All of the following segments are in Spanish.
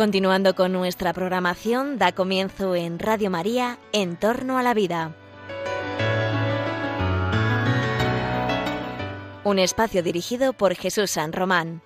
Continuando con nuestra programación, da comienzo en Radio María, En torno a la vida. Un espacio dirigido por Jesús San Román.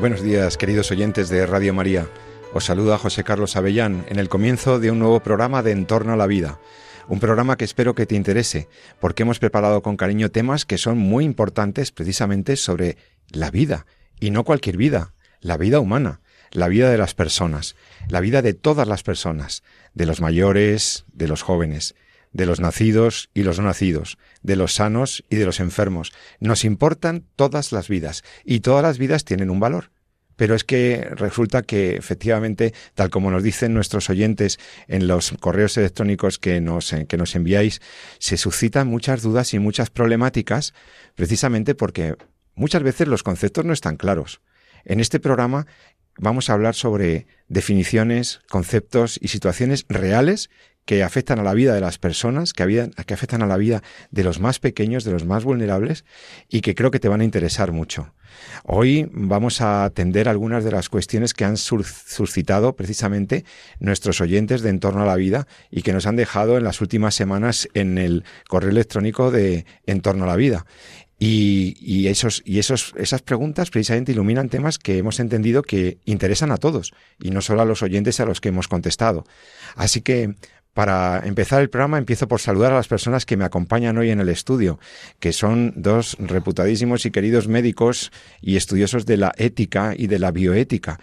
Buenos días, queridos oyentes de Radio María. Os saluda José Carlos Avellán en el comienzo de un nuevo programa de En torno a la vida. Un programa que espero que te interese, porque hemos preparado con cariño temas que son muy importantes precisamente sobre la vida, y no cualquier vida, la vida humana, la vida de las personas, la vida de todas las personas, de los mayores, de los jóvenes, de los nacidos y los no nacidos, de los sanos y de los enfermos. Nos importan todas las vidas, y todas las vidas tienen un valor. Pero es que resulta que efectivamente, tal como nos dicen nuestros oyentes en los correos electrónicos que nos, que nos enviáis, se suscitan muchas dudas y muchas problemáticas precisamente porque Muchas veces los conceptos no están claros. En este programa vamos a hablar sobre definiciones, conceptos y situaciones reales que afectan a la vida de las personas, que, que, afectan a la vida de los más pequeños, de los más vulnerables y que creo que te van a interesar mucho. Hoy vamos a atender algunas de las cuestiones que han suscitado precisamente nuestros oyentes de Entorno a la Vida y que nos han dejado en las últimas semanas en el correo electrónico de Entorno a la Vida. Y, esos, y esos, esas preguntas precisamente iluminan temas que hemos entendido que interesan a todos y no solo a los oyentes a los que hemos contestado. Así que para empezar el programa empiezo por saludar a las personas que me acompañan hoy en el estudio, que son dos reputadísimos y queridos médicos y estudiosos de la ética y de la bioética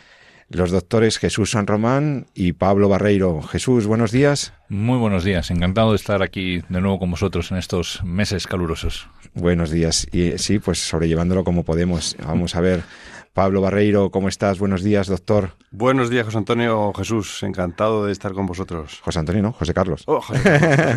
los doctores Jesús San Román y Pablo Barreiro. Jesús, buenos días. Muy buenos días, encantado de estar aquí de nuevo con vosotros en estos meses calurosos. Buenos días, y sí, pues sobrellevándolo como podemos. Vamos a ver. Pablo Barreiro, ¿cómo estás? Buenos días, doctor. Buenos días, José Antonio Jesús. Encantado de estar con vosotros. José Antonio, ¿no? José Carlos. Oh, José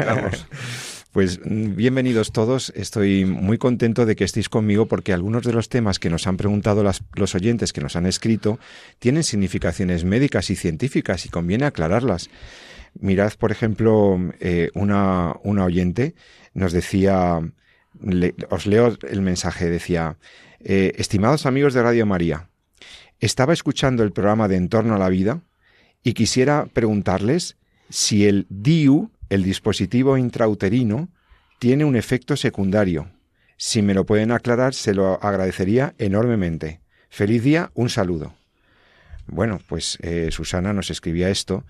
Carlos. Pues mm, bienvenidos todos. Estoy muy contento de que estéis conmigo porque algunos de los temas que nos han preguntado los oyentes que nos han escrito tienen significaciones médicas y científicas y conviene aclararlas. Mirad, por ejemplo, eh, una, una, oyente nos decía, os leo el mensaje, decía, eh, estimados amigos de Radio María, estaba escuchando el programa de Entorno a la Vida y quisiera preguntarles si el DIU el dispositivo intrauterino tiene un efecto secundario. Si me lo pueden aclarar, se lo agradecería enormemente. Feliz día, un saludo. Bueno, pues eh, Susana nos escribía esto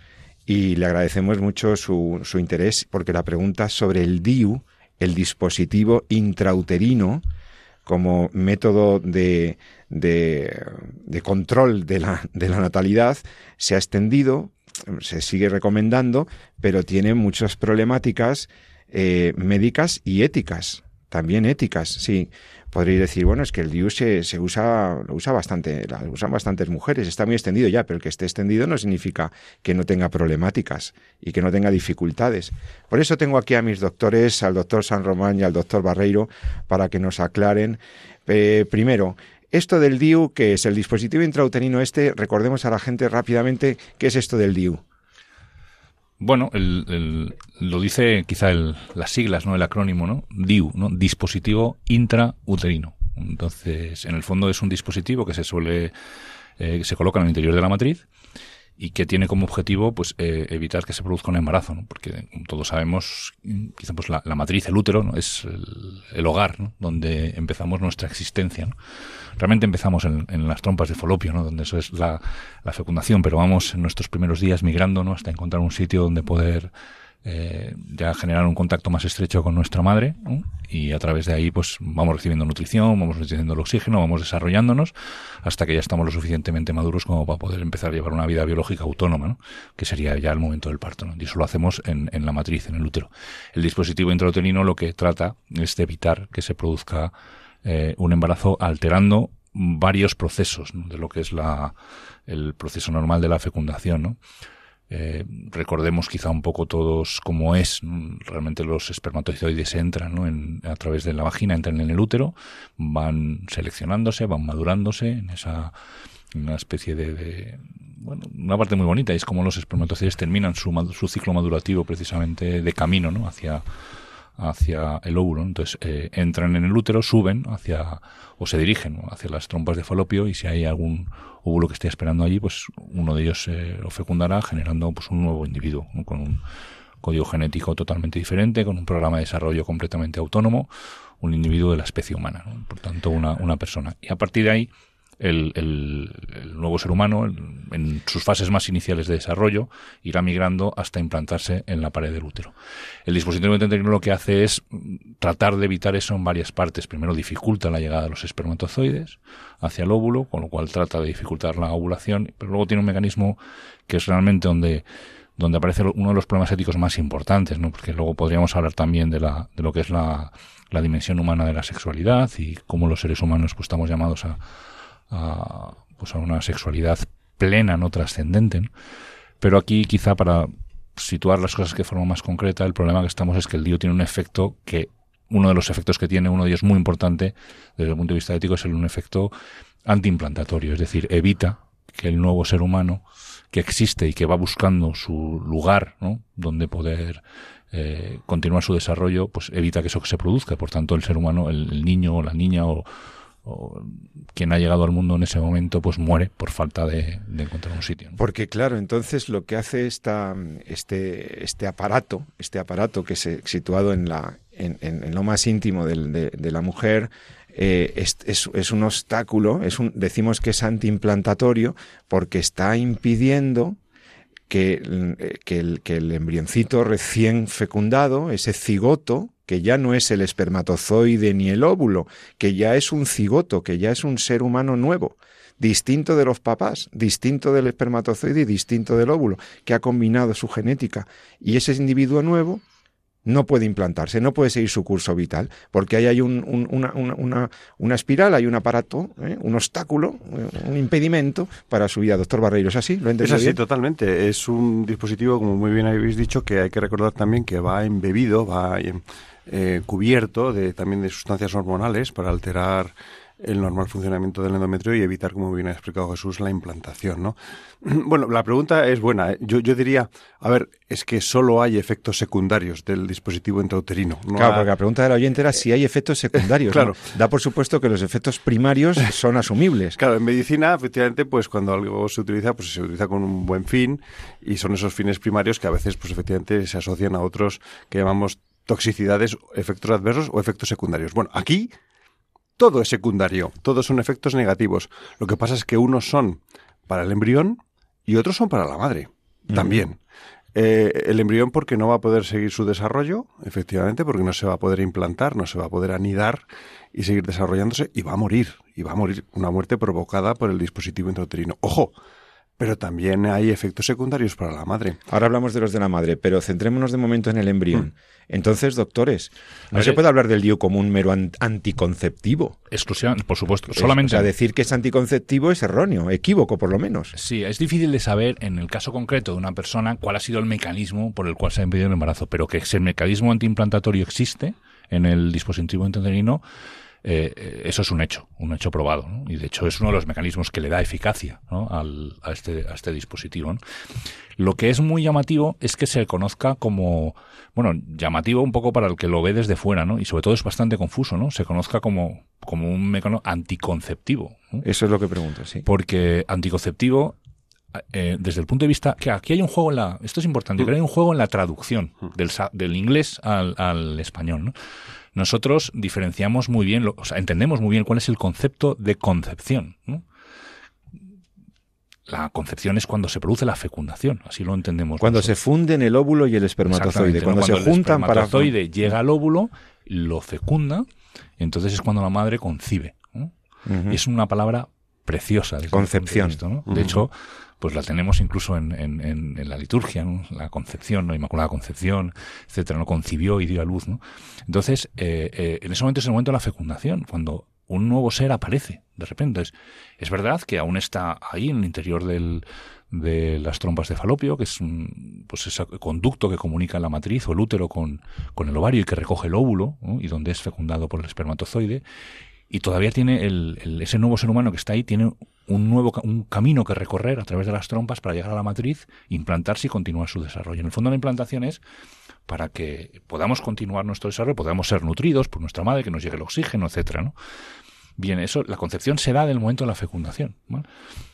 y le agradecemos mucho su, su, interés porque la pregunta sobre el DIU, el dispositivo intrauterino, como método de, de, de control de la, de la natalidad, se ha extendido se sigue recomendando, pero tiene muchas problemáticas eh, médicas y éticas, también éticas, sí. Podréis decir, bueno, es que el DIU se, se usa, usa bastante, lo usan bastantes mujeres, está muy extendido ya, pero el que esté extendido no significa que no tenga problemáticas y que no tenga dificultades. Por eso tengo aquí a mis doctores, al doctor San Román y al doctor Barreiro, para que nos aclaren. Eh, primero, esto del DIU, que es el dispositivo intrauterino este, recordemos a la gente rápidamente qué es esto del DIU. Bueno, lo dice quizá las siglas, ¿no? El acrónimo, ¿no? DIU, ¿no? Dispositivo intrauterino. Entonces, en el fondo es un dispositivo que se suele, eh, se coloca en el interior de la matriz y que tiene como objetivo pues eh, evitar que se produzca un embarazo, ¿no? porque todos sabemos, quizá pues la, matriz, el útero, ¿no? es el, hogar ¿no? donde empezamos nuestra existencia. Realmente empezamos en, las trompas de falopio, ¿no? donde eso es la, la fecundación, pero vamos en nuestros primeros días migrando ¿no? hasta encontrar un sitio donde poder eh, ya generar un contacto más estrecho con nuestra madre y a través de ahí pues vamos recibiendo nutrición, vamos recibiendo el oxígeno, vamos desarrollándonos hasta que ya estamos lo suficientemente maduros como para poder empezar a llevar una vida biológica autónoma, que sería ya el momento del parto. Y eso lo hacemos en, en, la matriz, en el útero. El dispositivo intrauterino lo que trata es de evitar que se produzca eh, un embarazo alterando varios procesos de lo que es la, el proceso normal de la fecundación. ¿no? Eh, recordemos quizá un poco todos cómo es. Realmente los espermatozoides entran en, a través de la vagina, entran en el útero, van seleccionándose, van madurándose en esa una especie de, bueno, una parte muy bonita, es como los espermatozoides terminan su, su ciclo madurativo precisamente de camino ¿no? hacia, hacia el óvulo. Entonces eh, entran en el útero, suben hacia o se dirigen hacia las trompas de falopio y si hay algún óvulo que esté esperando allí, pues uno de ellos eh, lo fecundará generando pues un nuevo individuo con un código genético totalmente diferente, con un programa de desarrollo completamente autónomo, un individuo de la especie humana, por tanto una, una persona. Y a partir de ahí el, el, nuevo ser humano, en sus fases más iniciales de desarrollo, irá migrando hasta implantarse en la pared del útero. El dispositivo endocrino lo que hace es tratar de evitar eso en varias partes. Primero dificulta la llegada de los espermatozoides hacia el óvulo, con lo cual trata de dificultar la ovulación, pero luego tiene un mecanismo que es realmente donde donde aparece uno de los problemas éticos más importantes, ¿no? porque luego podríamos hablar también de, la, de lo que es la, la dimensión humana de la sexualidad y cómo los seres humanos pues, estamos llamados a, a, pues a una sexualidad plena, no trascendente. Pero aquí quizá para situar las cosas de forma más concreta, el problema que estamos es que el DIO tiene un efecto que, uno de los efectos que tiene, uno de ellos muy importante desde el punto de vista ético, es el, un efecto antiimplantatorio, es decir, evita que el nuevo ser humano que existe y que va buscando su lugar, ¿no? donde poder eh, continuar su desarrollo, pues evita que eso se produzca. Por tanto, el ser humano, el, el niño o la niña o, o quien ha llegado al mundo en ese momento pues muere por falta de, encontrar un sitio. Porque claro, entonces lo que hace esta, este, este aparato, este aparato que se situado en la en, en, lo más íntimo de, de, la mujer eh, es, es, un obstáculo, es un, decimos que es antiimplantatorio porque está impidiendo que, que, el, que el embrioncito recién fecundado, ese cigoto, que ya no es el espermatozoide ni el óvulo, que ya es un cigoto, que ya es un ser humano nuevo, distinto de los papás, distinto del espermatozoide y distinto del óvulo, que ha combinado su genética. Y ese individuo nuevo no puede implantarse, no puede seguir su curso vital, porque ahí hay un, una, una, una, espiral, hay un aparato, ¿eh? un obstáculo, eh, un impedimento para su vida. Doctor Barreiro, ¿es así? ¿Lo Es así, totalmente. Es un dispositivo, como muy bien habéis dicho, que hay que recordar también que va embebido, va eh, cubierto de, también de sustancias hormonales para alterar el normal funcionamiento del endometrio y evitar, como bien ha explicado Jesús, la implantación, ¿no? Bueno, la pregunta es buena. ¿eh? Yo, yo diría, a ver, es que solo hay efectos secundarios del dispositivo intrauterino. claro, porque la pregunta del oyente era si hay efectos secundarios. claro. Da por supuesto que los efectos primarios son asumibles. Claro, en medicina, efectivamente, pues cuando algo se utiliza, pues se utiliza con un buen fin y son esos fines primarios que a veces, pues efectivamente, se asocian a otros que llamamos toxicidades, efectos adversos o efectos secundarios. Bueno, aquí todo es secundario, todos son efectos negativos. Lo que pasa es que unos son para el embrión y otros son para la madre, también. Eh, el embrión porque no va a poder seguir su desarrollo, efectivamente, porque no se va a poder implantar, no se va a poder anidar y seguir desarrollándose y va a morir, y va a morir una muerte provocada por el dispositivo intrauterino. Ojo, pero también hay efectos secundarios para la madre. Ahora hablamos de los de la madre, pero centrémonos de momento en el embrión. Mm. Entonces, doctores, no se puede hablar del DIU como un mero anticonceptivo. Exclusivamente, por supuesto. solamente. O sea, decir que es anticonceptivo es erróneo, equívoco por lo menos. Sí, es difícil de saber en el caso concreto de una persona cuál ha sido el mecanismo por el cual se ha impedido el embarazo, pero que ese mecanismo antiimplantatorio existe en el dispositivo intrauterino eh, eso es un hecho, un hecho probado. Y de hecho es uno de los mecanismos que le da eficacia al, a, este, a este dispositivo. Lo que es muy llamativo es que se conozca como, bueno, llamativo un poco para el que lo ve desde fuera, ¿no? Y sobre todo es bastante confuso, ¿no? Se conozca como, como un mecanismo anticonceptivo. Eso es lo que pregunto, sí. Porque anticonceptivo eh, desde el punto de vista que aquí hay un juego en la esto es importante que hay un juego en la traducción del, del inglés al, al español ¿no? Nosotros diferenciamos muy bien, o sea, entendemos muy bien cuál es el concepto de concepción. La concepción es cuando se produce la fecundación, así lo entendemos. Cuando se funden el óvulo y el espermatozoide, cuando, se juntan el espermatozoide llega al óvulo, lo fecunda, entonces es cuando la madre concibe. Es una palabra preciosa. Concepción. De hecho, pues la tenemos incluso en, en, la liturgia, la concepción, la Inmaculada Concepción, etcétera, no concibió y dio a luz. ¿no? Entonces, eh, eh, en ese momento es el momento de la fecundación, cuando un nuevo ser aparece de repente. Es, es verdad que aún está ahí en el interior del, de las trompas de falopio, que es un, pues ese conducto que comunica la matriz o el útero con, con el ovario y que recoge el óvulo, y donde es fecundado por el espermatozoide, y todavía tiene el, ese nuevo ser humano que está ahí, tiene un nuevo un camino que recorrer a través de las trompas para llegar a la matriz, implantarse y continuar su desarrollo. En el fondo la implantación es para que podamos continuar nuestro desarrollo, podamos ser nutridos por nuestra madre, que nos llegue el oxígeno, etcétera, ¿no? Bien, eso, la concepción se da del momento de la fecundación.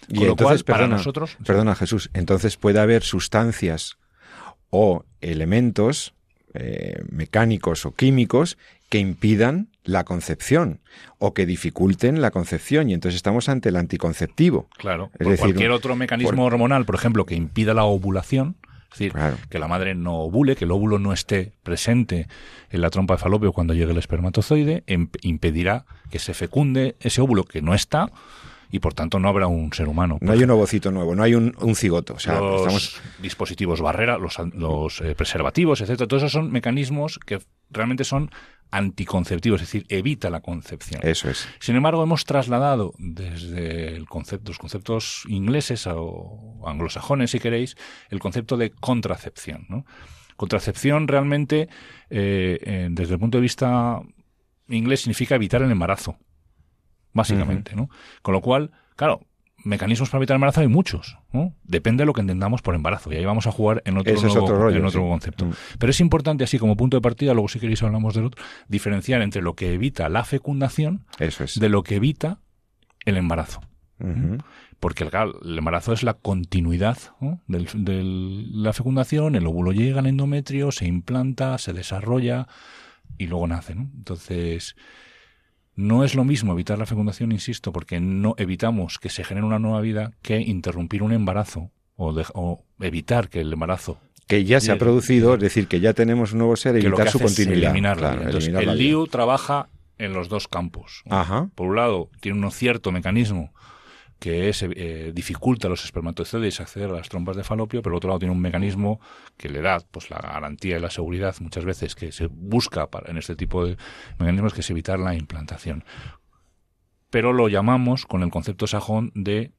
y entonces, para nosotros. Perdona, Jesús. Entonces puede haber sustancias o elementos eh, mecánicos o químicos que impidan la concepción o que dificulten la concepción y entonces estamos ante el anticonceptivo. Claro, es decir, cualquier otro mecanismo hormonal, por ejemplo, que impida la ovulación, es decir, que la madre no ovule, que el óvulo no esté presente en la trompa de falopio cuando llegue el espermatozoide, impedirá que se fecunde ese óvulo que no está y por tanto no habrá un ser humano. No hay un ovocito nuevo, no hay un, cigoto. los dispositivos barrera, los, los eh, preservativos, etcétera, todos esos son mecanismos que realmente son anticonceptivos, es decir, evita la concepción. Eso es. Sin embargo, hemos trasladado desde el concepto, los conceptos ingleses o anglosajones, si queréis, el concepto de contracepción. ¿no? Contracepción realmente, eh, desde el punto de vista inglés, significa evitar el embarazo básicamente, ¿no? Con lo cual, claro, mecanismos para evitar el embarazo hay muchos, ¿no? Depende de lo que entendamos por embarazo. Y ahí vamos a jugar en otro, en otro concepto. Mm. Pero es importante, así como punto de partida, luego si queréis hablamos del otro, diferenciar entre lo que evita la fecundación de lo que evita el embarazo. Porque el, embarazo es la continuidad de la fecundación, el óvulo llega al endometrio, se implanta, se desarrolla y luego nace. ¿no? Entonces, no es lo mismo evitar la fecundación, insisto, porque no evitamos que se genere una nueva vida que interrumpir un embarazo o, evitar que el embarazo que ya se ha producido, es decir, que ya tenemos un nuevo ser, evitar su continuidad. el LIU trabaja en los dos campos. Por un lado, tiene un cierto mecanismo que es, eh, dificulta a los espermatozoides acceder a las trompas de falopio, pero por otro lado tiene un mecanismo que le da pues la garantía y la seguridad muchas veces que se busca para, en este tipo de mecanismos que es evitar la implantación. Pero lo llamamos con el concepto sajón de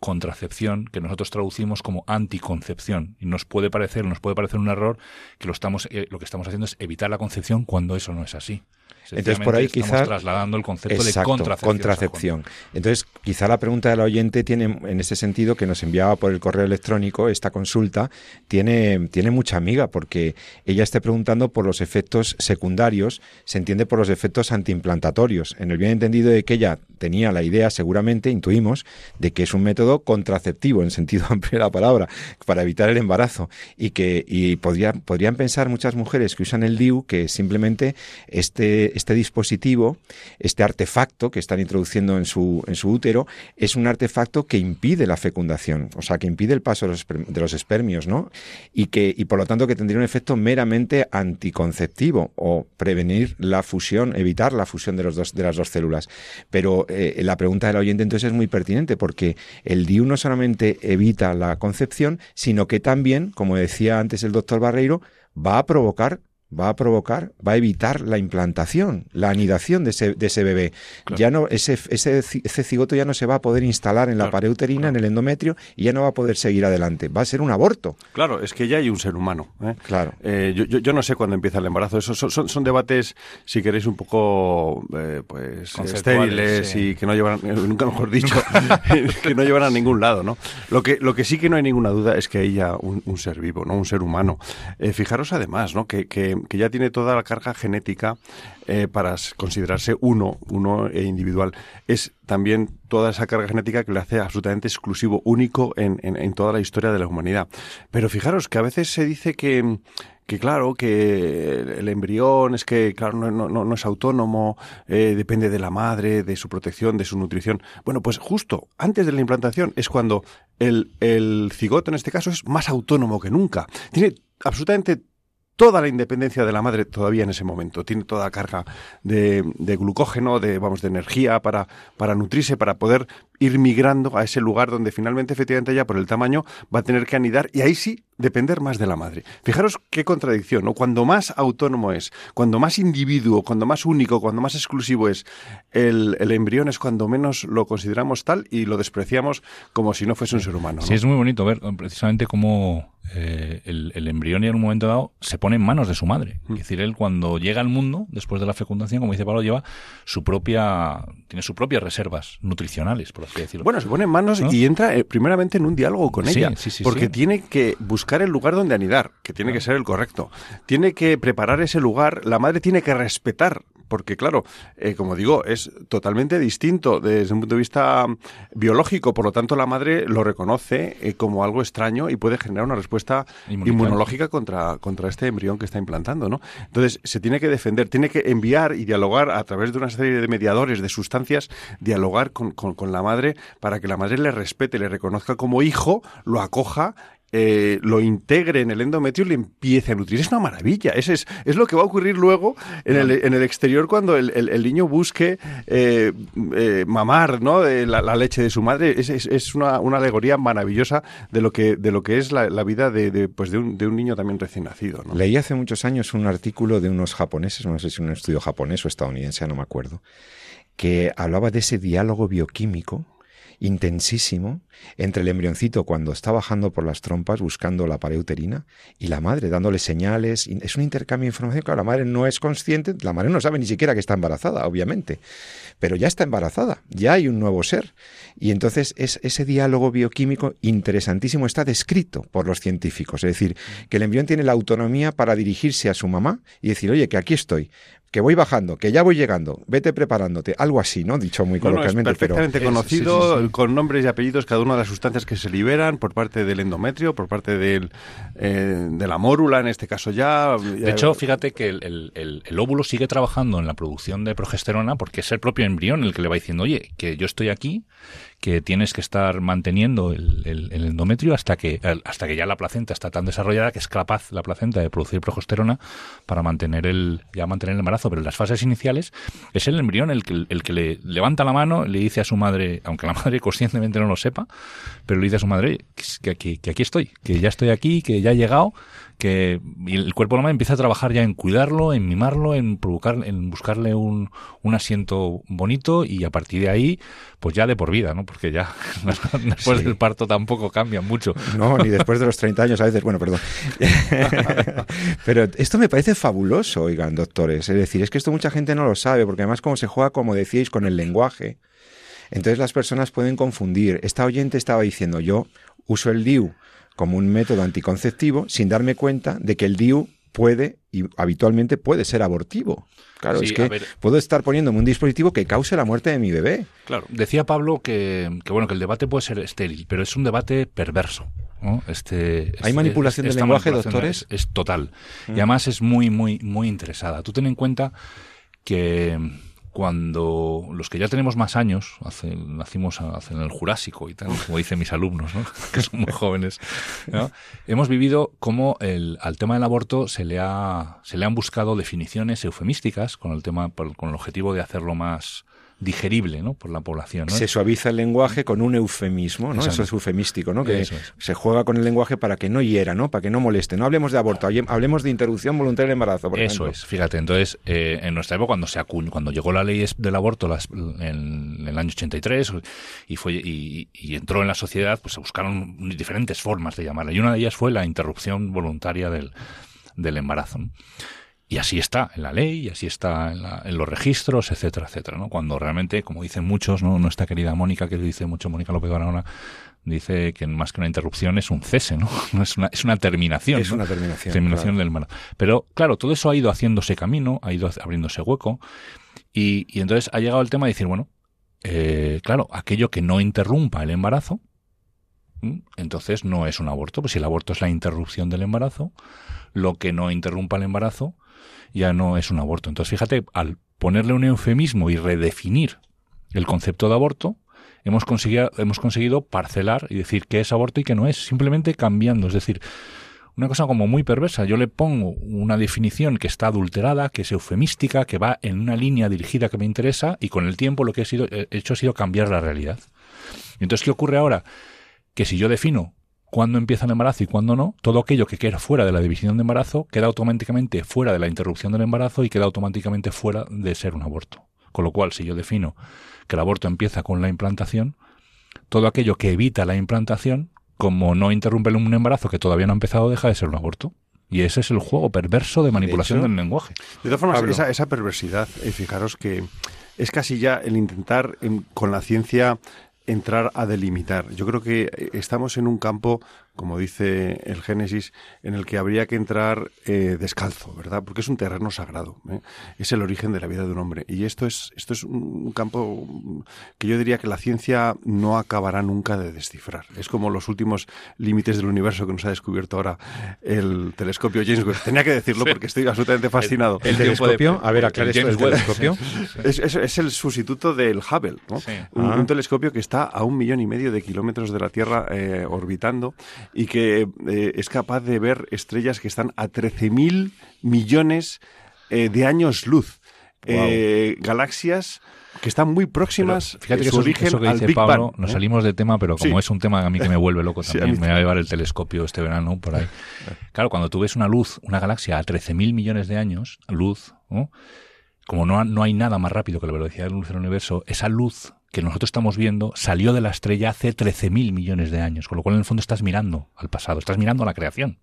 contracepción que nosotros traducimos como anticoncepción y nos puede parecer nos puede parecer un error que lo estamos eh, lo que estamos haciendo es evitar la concepción cuando eso no es así entonces por ahí quizá trasladando el concepto de contracepción. contracepción. Entonces quizá la pregunta del oyente tiene en ese sentido que nos enviaba por el correo electrónico esta consulta tiene tiene mucha amiga porque ella está preguntando por los efectos secundarios, se entiende por los efectos antiimplantatorios, en el bien entendido de que ella tenía la idea seguramente intuimos de que es un método contraceptivo en sentido amplio de la palabra para evitar el embarazo y que y podría, podrían pensar muchas mujeres que usan el DIU que simplemente este este dispositivo, este artefacto que están introduciendo en su, en su útero, es un artefacto que impide la fecundación, o sea, que impide el paso de los, espermios, ¿no? Y, que, y por lo tanto que tendría un efecto meramente anticonceptivo o prevenir la fusión, evitar la fusión de, los dos, de las dos células. Pero eh, la pregunta del oyente entonces es muy pertinente porque el DIU no solamente evita la concepción, sino que también, como decía antes el doctor Barreiro, va a provocar va a provocar, va a evitar la implantación, la anidación de ese, de ese bebé. Ya no, ese, ese, ese, cigoto ya no se va a poder instalar en la pared uterina, en el endometrio, y ya no va a poder seguir adelante. Va a ser un aborto. Claro, es que ya hay un ser humano. ¿eh? Claro. Eh, yo, yo, no sé cuándo empieza el embarazo. Esos son, son, debates, si queréis, un poco eh, pues estériles y que no llevan, nunca mejor dicho, que no llevan a ningún lado, ¿no? Lo que, lo que sí que no hay ninguna duda es que hay ya un, un ser vivo, ¿no? Un ser humano. fijaros además, ¿no? que, que que, ya tiene toda la carga genética eh, para considerarse uno, uno e individual. Es también toda esa carga genética que le hace absolutamente exclusivo, único en, en, toda la historia de la humanidad. Pero fijaros que a veces se dice que que claro, que el embrión es que, claro, no, no, no es autónomo, eh, depende de la madre, de su protección, de su nutrición. Bueno, pues justo antes de la implantación es cuando el, el cigoto, en este caso, es más autónomo que nunca. Tiene absolutamente toda la independencia de la madre todavía en ese momento. Tiene toda la carga de, de glucógeno, de, vamos, de energía para, para nutrirse, para poder ir migrando a ese lugar donde finalmente, efectivamente, ya por el tamaño va a tener que anidar y ahí sí depender más de la madre. Fijaros qué contradicción, ¿no? Cuando más autónomo es, cuando más individuo, cuando más único, cuando más exclusivo es el, el embrión es cuando menos lo consideramos tal y lo despreciamos como si no fuese un ser humano. Sí, es muy bonito ver precisamente cómo eh, el, el, embrión en un momento dado se pone en manos de su madre. Mm. Es decir, él cuando llega al mundo, después de la fecundación, como dice Pablo, lleva su propia, tiene sus propias reservas nutricionales, por así decirlo. Bueno, se pone en manos y entra eh, primeramente en un diálogo con ella, porque tiene que buscar el lugar donde anidar, que tiene que ser el correcto. Tiene que preparar ese lugar, la madre tiene que respetar porque claro, eh, como digo, es totalmente distinto desde un punto de vista biológico, por lo tanto la madre lo reconoce eh, como algo extraño y puede generar una respuesta inmunológica contra, contra este embrión que está implantando, ¿no? Entonces, se tiene que defender, tiene que enviar y dialogar a través de una serie de mediadores, de sustancias, dialogar con, con la madre para que la madre le respete, le reconozca como hijo, lo acoja eh, lo integre en el endometrio y le empiece a nutrir. Es una maravilla. Es, es, es lo que va a ocurrir luego en, el, en el exterior cuando el, el, niño busque eh, eh, mamar ¿no? la, leche de su madre. Es, es, una, una, alegoría maravillosa de lo que, de lo que es la, la vida de, de, pues de, un, de un niño también recién nacido. ¿no? Leí hace muchos años un artículo de unos japoneses, no sé si un estudio japonés o estadounidense, no me acuerdo, que hablaba de ese diálogo bioquímico intensísimo entre el embrioncito cuando está bajando por las trompas buscando la pared uterina y la madre dándole señales. Es un intercambio de información. Claro, la madre no es consciente, la madre no sabe ni siquiera que está embarazada, obviamente, pero ya está embarazada, ya hay un nuevo ser. Y entonces es, ese diálogo bioquímico interesantísimo está descrito por los científicos. Es decir, que el embrión tiene la autonomía para dirigirse a su mamá y decir, oye, que aquí estoy, que voy bajando, que ya voy llegando, vete preparándote, algo así, ¿no? Dicho muy coloquialmente. perfectamente conocido, con nombres y apellidos cada una de las sustancias que se liberan por parte del endometrio, por parte del, eh, de la mórula, en este caso ya. De hecho, fíjate que el, el, óvulo sigue trabajando en la producción de progesterona porque es el propio embrión el que le va diciendo, oye, que yo estoy aquí, que tienes que estar manteniendo el, endometrio hasta que, hasta que ya la placenta está tan desarrollada que es capaz la placenta de producir progesterona para mantener el, ya mantener el embarazo. Pero en las fases iniciales es el embrión el que, el que le levanta la mano, le dice a su madre, aunque la madre conscientemente no lo sepa, pero le dice a su madre que, aquí estoy, que ya estoy aquí, que ya he llegado que el cuerpo normal empieza a trabajar ya en cuidarlo, en mimarlo, en provocar, en buscarle un, un asiento bonito y a partir de ahí, pues ya de por vida, ¿no? Porque ya después del parto tampoco cambia mucho. No, ni después de los 30 años a veces, bueno, perdón. Pero esto me parece fabuloso, oigan, doctores. Es decir, es que esto mucha gente no lo sabe, porque además como se juega, como decíais, con el lenguaje, entonces las personas pueden confundir. Esta oyente estaba diciendo, yo uso el DIU como un método anticonceptivo sin darme cuenta de que el DIU puede y habitualmente puede ser abortivo. Claro, es que puedo estar poniéndome un dispositivo que cause la muerte de mi bebé. Claro, decía Pablo que, bueno que el debate puede ser estéril, pero es un debate perverso. Este, ¿Hay manipulación del lenguaje, doctores? Es, total. Y además es muy, muy, muy interesada. Tú ten en cuenta que cuando los que ya tenemos más años, hace, nacimos en el Jurásico y tal, como dicen mis alumnos, ¿no? que son muy jóvenes, hemos vivido cómo el, al tema del aborto se le, ha, se le han buscado definiciones eufemísticas con el tema, con el objetivo de hacerlo más, digerible ¿no? por la población. Se suaviza el lenguaje con un eufemismo, ¿no? Eso es eufemístico, ¿no? Que se juega con el lenguaje para que no hiera, ¿no? Para que no moleste. No hablemos de aborto, hablemos de interrupción voluntaria del embarazo, por Eso es, fíjate. Entonces, eh, en nuestra época, cuando se acuñó, cuando llegó la ley del aborto en, el año 83 y, fue, y, entró en la sociedad, pues se buscaron diferentes formas de llamarla. Y una de ellas fue la interrupción voluntaria del, del embarazo. Y así está en la ley, y así está en, los registros, etcétera, etcétera, ¿no? Cuando realmente, como dicen muchos, ¿no? Nuestra querida Mónica, que dice mucho Mónica López Barahona, dice que más que una interrupción es un cese, ¿no? no es, una, es una terminación. Es una terminación. Terminación del embarazo. Pero, claro, todo eso ha ido haciéndose camino, ha ido abriéndose hueco, y, y entonces ha llegado el tema de decir, bueno, eh, claro, aquello que no interrumpa el embarazo, entonces no es un aborto. Pues si el aborto es la interrupción del embarazo, lo que no interrumpa el embarazo ya no es un aborto. Entonces, fíjate, al ponerle un eufemismo y redefinir el concepto de aborto, hemos conseguido, hemos conseguido parcelar y decir qué es aborto y qué no es, simplemente cambiando. Es decir, una cosa como muy perversa. Yo le pongo una definición que está adulterada, que es eufemística, que va en una línea dirigida que me interesa, y con el tiempo lo que he, sido, he hecho ha sido cambiar la realidad. Entonces, ¿qué ocurre ahora? Que si yo defino cuándo empieza el embarazo y cuándo no, todo aquello que queda fuera de la división de embarazo queda automáticamente fuera de la interrupción del embarazo y queda automáticamente fuera de ser un aborto. Con lo cual, si yo defino que el aborto empieza con la implantación, todo aquello que evita la implantación, como no interrumpe un embarazo que todavía no ha empezado, deja de ser un aborto. Y ese es el juego perverso de manipulación del lenguaje. De todas formas, esa, esa, perversidad, y fijaros que es casi ya el intentar con la ciencia entrar a delimitar. Yo creo que estamos en un campo como dice el Génesis, en el que habría que entrar eh, descalzo, ¿verdad? Porque es un terreno sagrado, ¿eh? es el origen de la vida de un hombre. Y esto es, esto es un campo que yo diría que la ciencia no acabará nunca de descifrar. Es como los últimos límites del universo que nos ha descubierto ahora el telescopio James Webb. Tenía que decirlo porque estoy absolutamente fascinado. ¿El, telescopio? a ver, aclare esto, ¿el telescopio? Es, el sustituto del Hubble, ¿no? un, ah. telescopio que está a un millón y medio de kilómetros de la Tierra eh, orbitando y que eh, es capaz de ver estrellas que están a 13.000 millones eh, de años luz. Eh, galaxias que están muy próximas fíjate que su origen que dice Pablo, Nos salimos de tema, pero como es un tema a mí que me vuelve loco también, me voy a llevar el telescopio este verano por ahí. Claro, cuando tú ves una luz, una galaxia a 13.000 millones de años, luz, como no, no hay nada más rápido que la velocidad de la luz del universo, esa luz que nosotros estamos viendo salió de la estrella hace 13.000 millones de años, con lo cual en el fondo estás mirando al pasado, estás mirando a la creación.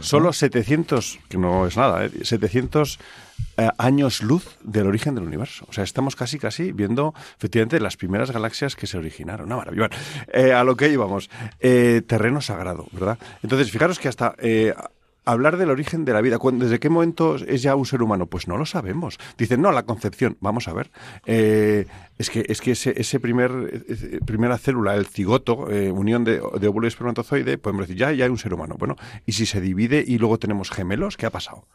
Solo 700, que no es nada, ¿eh? 700 eh, años luz del origen del universo. O sea, estamos casi, casi viendo efectivamente las primeras galaxias que se originaron. Una maravilla. Eh, a lo que íbamos, eh, terreno sagrado, ¿verdad? Entonces, fijaros que hasta hablar del origen de la vida. ¿Desde qué momento es ya un ser humano? Pues no lo sabemos. Dicen, no, la concepción. Vamos a ver. Eh, es que, es que ese, ese primer, primera célula, el cigoto, eh, unión de, de, óvulo y espermatozoide, podemos decir, ya, ya hay un ser humano. Bueno, y si se divide y luego tenemos gemelos, ¿qué ha pasado?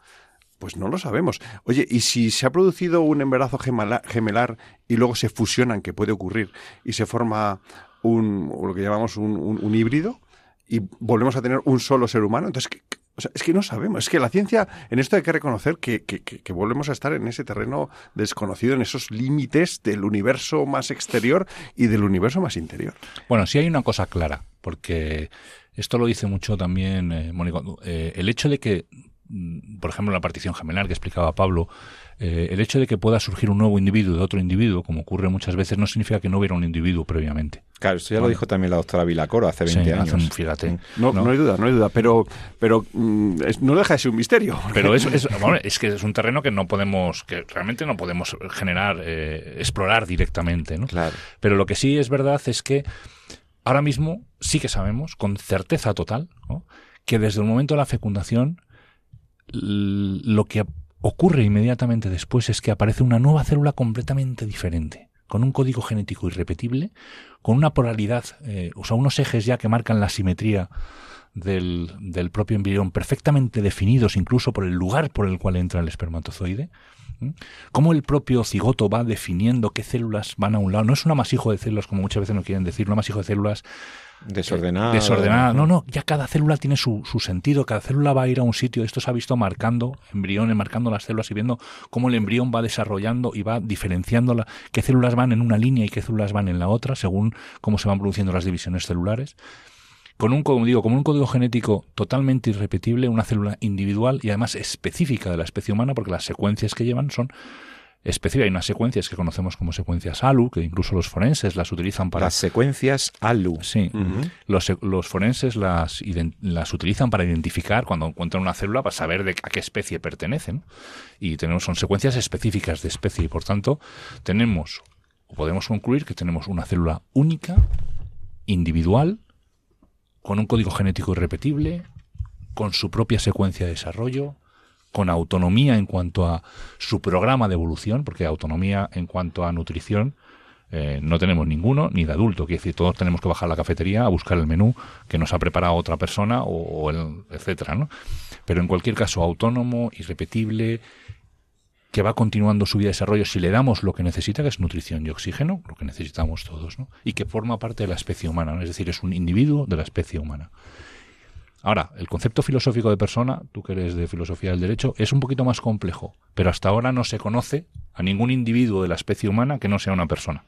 Pues no lo sabemos. Oye, ¿y si se ha producido un embarazo gemelar, y luego se fusionan, que puede ocurrir, y se forma un, lo que llamamos un, un híbrido, y volvemos a tener un solo ser humano? Entonces, ¿qué, o sea, es que no sabemos. Es que la ciencia, en esto hay que reconocer que, que, volvemos a estar en ese terreno desconocido, en esos límites del universo más exterior y del universo más interior. Bueno, sí hay una cosa clara, porque esto lo dice mucho también eh. Eh, el hecho de que, mm, por ejemplo, la partición gemelar que explicaba Pablo, eh, el hecho de que pueda surgir un nuevo individuo de otro individuo, como ocurre muchas veces, no significa que no hubiera un individuo previamente. Claro, esto ya lo dijo también la doctora Vilacoro hace 20 años. fíjate. No, no, hay duda, no hay duda, pero, pero mm, no deja de ser un misterio. Pero es, es, es, que es un terreno que no podemos, que realmente no podemos generar, eh, explorar directamente, ¿no? Claro. Pero lo que sí es verdad es que ahora mismo sí que sabemos, con certeza total, que desde el momento de la fecundación lo que ocurre inmediatamente después es que aparece una nueva célula completamente diferente, con un código genético irrepetible, con una polaridad, eh, o sea, unos ejes ya que marcan la simetría del, del, propio embrión perfectamente definidos incluso por el lugar por el cual entra el espermatozoide. Cómo el propio cigoto va definiendo qué células van a un lado. No es un amasijo de células, como muchas veces nos quieren decir, un amasijo de células Desordenada. Desordenada. No, no, ya cada célula tiene su, su, sentido, cada célula va a ir a un sitio. Esto se ha visto marcando embriones, marcando las células y viendo cómo el embrión va desarrollando y va diferenciando la, qué células van en una línea y qué células van en la otra, según cómo se van produciendo las divisiones celulares. Con un, como como un código genético totalmente irrepetible, una célula individual y además específica de la especie humana, porque las secuencias que llevan son específica. Hay unas secuencias que conocemos como secuencias ALU, que incluso los forenses las utilizan para... Las secuencias ALU. Sí. los, los, forenses las, las utilizan para identificar cuando encuentran una célula, para saber de a qué especie pertenecen. Y tenemos, son secuencias específicas de especie y, por tanto, tenemos, o podemos concluir que tenemos una célula única, individual, con un código genético irrepetible, con su propia secuencia de desarrollo, con autonomía en cuanto a su programa de evolución, porque autonomía en cuanto a nutrición eh, no tenemos ninguno, ni de adulto. Quiere decir, todos tenemos que bajar a la cafetería a buscar el menú que nos ha preparado otra persona, o, el, etcétera, ¿no? Pero en cualquier caso, autónomo, irrepetible, que va continuando su vida de desarrollo si le damos lo que necesita, que es nutrición y oxígeno, lo que necesitamos todos, ¿no? Y que forma parte de la especie humana. Es decir, es un individuo de la especie humana. Ahora, el concepto filosófico de persona, tú que eres de filosofía del derecho, es un poquito más complejo, pero hasta ahora no se conoce a ningún individuo de la especie humana que no sea una persona.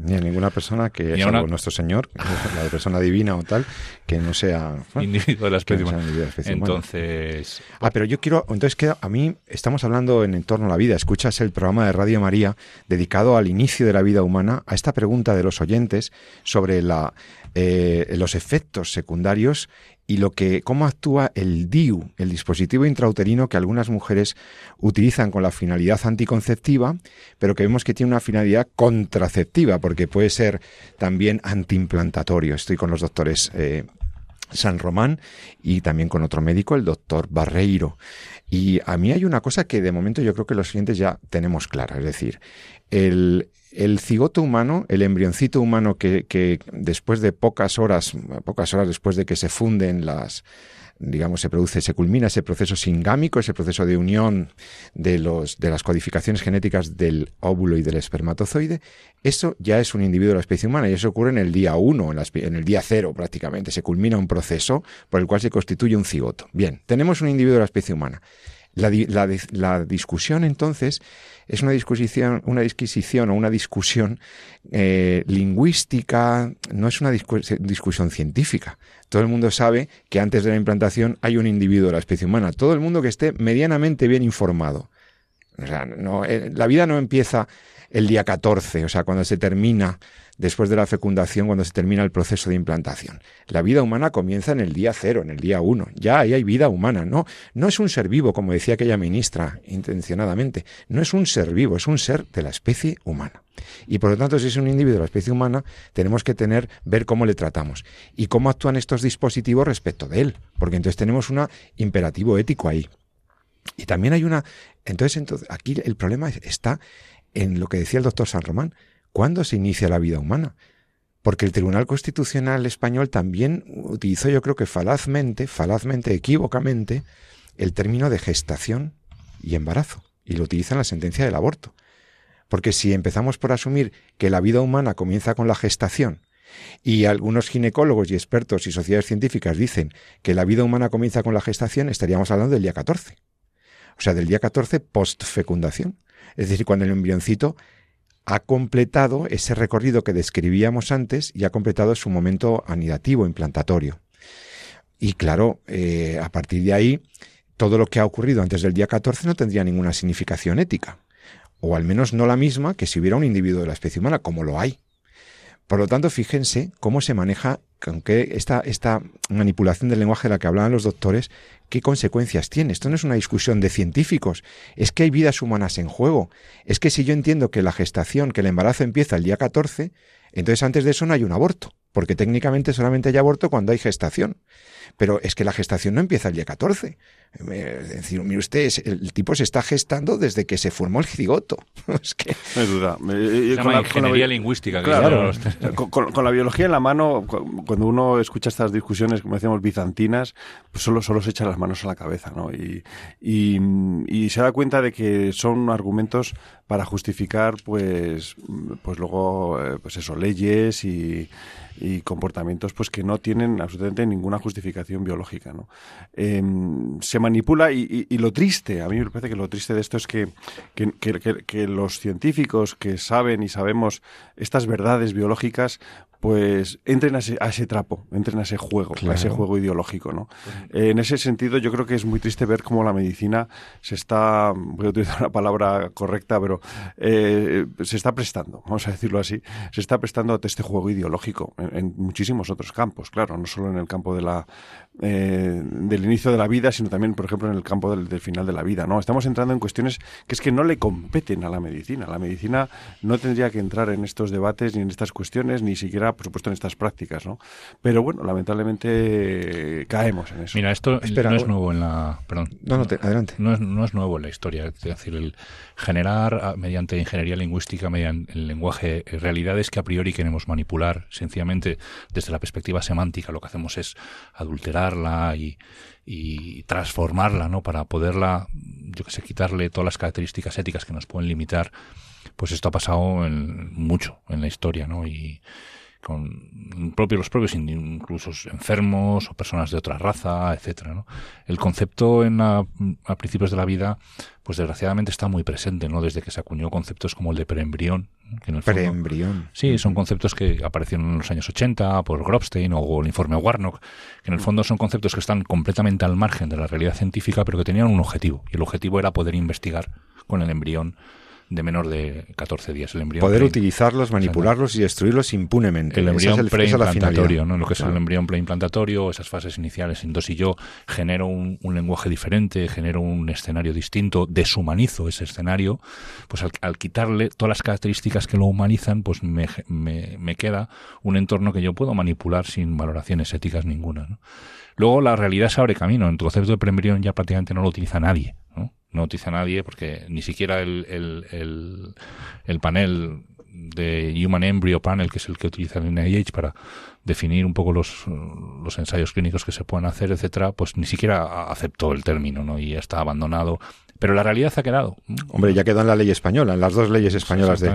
Ni a ninguna persona que, sea nuestro Señor, la persona divina o tal, que no sea individuo de la especie humana. entonces. Ah, pero yo quiero. Entonces, que a mí estamos hablando en torno a la vida. Escuchas el programa de Radio María dedicado al inicio de la vida humana, a esta pregunta de los oyentes sobre la, eh, los efectos secundarios y lo que cómo actúa el DIU, el dispositivo intrauterino que algunas mujeres utilizan con la finalidad anticonceptiva, pero que vemos que tiene una finalidad contraceptiva, porque puede ser también antiimplantatorio. Estoy con los doctores eh, San Román y también con otro médico, el doctor Barreiro. Y a mí hay una cosa que de momento yo creo que los clientes ya tenemos clara, es decir, el, el cigoto humano, el embrioncito humano que, que, después de pocas horas, pocas horas después de que se funden las, digamos, se produce, se culmina ese proceso singámico, ese proceso de unión de los, de las codificaciones genéticas del óvulo y del espermatozoide, eso ya es un individuo de la especie humana y eso ocurre en el día uno, en, en el día cero prácticamente. Se culmina un proceso por el cual se constituye un cigoto. Bien, tenemos un individuo de la especie humana. La, la, la, discusión entonces es una discusión, una disquisición o una discusión eh, lingüística, no es una discu discusión científica. Todo el mundo sabe que antes de la implantación hay un individuo de la especie humana. Todo el mundo que esté medianamente bien informado. O sea, no, eh, la vida no empieza el día 14, o sea, cuando se termina después de la fecundación, cuando se termina el proceso de implantación. La vida humana comienza en el día cero, en el día uno. Ya ahí hay vida humana, ¿no? No es un ser vivo, como decía aquella ministra intencionadamente. No es un ser vivo, es un ser de la especie humana. Y por lo tanto, si es un individuo de la especie humana, tenemos que tener, ver cómo le tratamos y cómo actúan estos dispositivos respecto de él. Porque entonces tenemos un imperativo ético ahí. Y también hay una. Entonces, entonces, aquí el problema está en lo que decía el doctor San Román. ¿Cuándo se inicia la vida humana? Porque el Tribunal Constitucional español también utilizó, yo creo que falazmente, falazmente, equívocamente, el término de gestación y embarazo. Y lo utiliza en la sentencia del aborto. Porque si empezamos por asumir que la vida humana comienza con la gestación, y algunos ginecólogos y expertos y sociedades científicas dicen que la vida humana comienza con la gestación, estaríamos hablando del día 14. O sea, del día 14 post-fecundación. Es decir, cuando el embrioncito ha completado ese recorrido que describíamos antes y ha completado su momento anidativo, implantatorio. Y claro, eh, a partir de ahí, todo lo que ha ocurrido antes del día 14 no tendría ninguna significación ética, o al menos no la misma que si hubiera un individuo de la especie humana, como lo hay. Por lo tanto, fíjense cómo se maneja, con qué esta, esta manipulación del lenguaje de la que hablaban los doctores, qué consecuencias tiene. Esto no es una discusión de científicos, es que hay vidas humanas en juego. Es que si yo entiendo que la gestación, que el embarazo empieza el día 14, entonces antes de eso no hay un aborto, porque técnicamente solamente hay aborto cuando hay gestación. Pero es que la gestación no empieza el día 14. Es decir, mire usted, el tipo se está gestando desde que se formó el cigoto. es que... No hay duda. Con la ingeniería con la... lingüística. Claro, con, con, la biología en la mano, cuando uno escucha estas discusiones, como decíamos, bizantinas, pues solo, solo se echa las manos a la cabeza, ¿no? Y, y, y se da cuenta de que son argumentos para justificar, pues, pues luego, eh, pues eso, leyes y y comportamientos pues que no tienen absolutamente ninguna justificación biológica. ¿no? Eh, se manipula y, lo triste, a mí me parece que lo triste de esto es que, que, que los científicos que saben y sabemos estas verdades biológicas pues entren a ese, a ese, trapo, entren a ese juego, claro. a ese juego ideológico, ¿no? Eh, en ese sentido, yo creo que es muy triste ver cómo la medicina se está, voy a utilizar una palabra correcta, pero eh, se está prestando, vamos a decirlo así, se está prestando a este juego ideológico en, en muchísimos otros campos, claro, no solo en el campo de la eh, del inicio de la vida, sino también, por ejemplo, en el campo del, del, final de la vida, ¿no? Estamos entrando en cuestiones que es que no le competen a la medicina. La medicina no tendría que entrar en estos debates ni en estas cuestiones, ni siquiera por supuesto, en estas prácticas, ¿no? Pero bueno, lamentablemente caemos en eso. Mira, esto Espera, no es nuevo en la... Perdón. No, no, te, adelante. No es, no es nuevo en la historia. Es decir, el generar ah, mediante ingeniería lingüística, mediante el lenguaje, eh, realidades que a priori queremos manipular, sencillamente desde la perspectiva semántica, lo que hacemos es adulterarla y, y transformarla, ¿no? Para poderla, yo que sé, quitarle todas las características éticas que nos pueden limitar. Pues esto ha pasado en, mucho en la historia, ¿no? Y, con propios, los propios incluso enfermos o personas de otra raza, etcétera. ¿no? El concepto en la, a principios de la vida, pues desgraciadamente está muy presente, ¿no? Desde que se acuñó conceptos como el de preembrión. Que en el fondo, preembrión. Sí, son conceptos que aparecieron en los años 80 por Grobstein o el informe Warnock, que en el fondo son conceptos que están completamente al margen de la realidad científica, pero que tenían un objetivo. Y el objetivo era poder investigar con el embrión de menor de 14 días. El embrión Poder utilizarlos, manipularlos y destruirlos impunemente. El embrión es preimplantario, ¿no? lo que es el embrión preimplantario, esas fases iniciales. Entonces, si yo genero un, lenguaje diferente, genero un escenario distinto, deshumanizo ese escenario, pues al, quitarle todas las características que lo humanizan, pues me, me, queda un entorno que yo puedo manipular sin valoraciones éticas ninguna. Luego la realidad se abre camino. En tu concepto de preembrión ya prácticamente no lo utiliza nadie. ¿No? no utiliza nadie porque ni siquiera el, el, el, panel de Human Embryo Panel, que es el que utiliza el NIH para definir un poco los, los ensayos clínicos que se pueden hacer, etcétera, pues ni siquiera aceptó el término, ¿no? Y está abandonado pero la realidad ha quedado. Hombre, ya quedó en la ley española, en las dos leyes españolas de.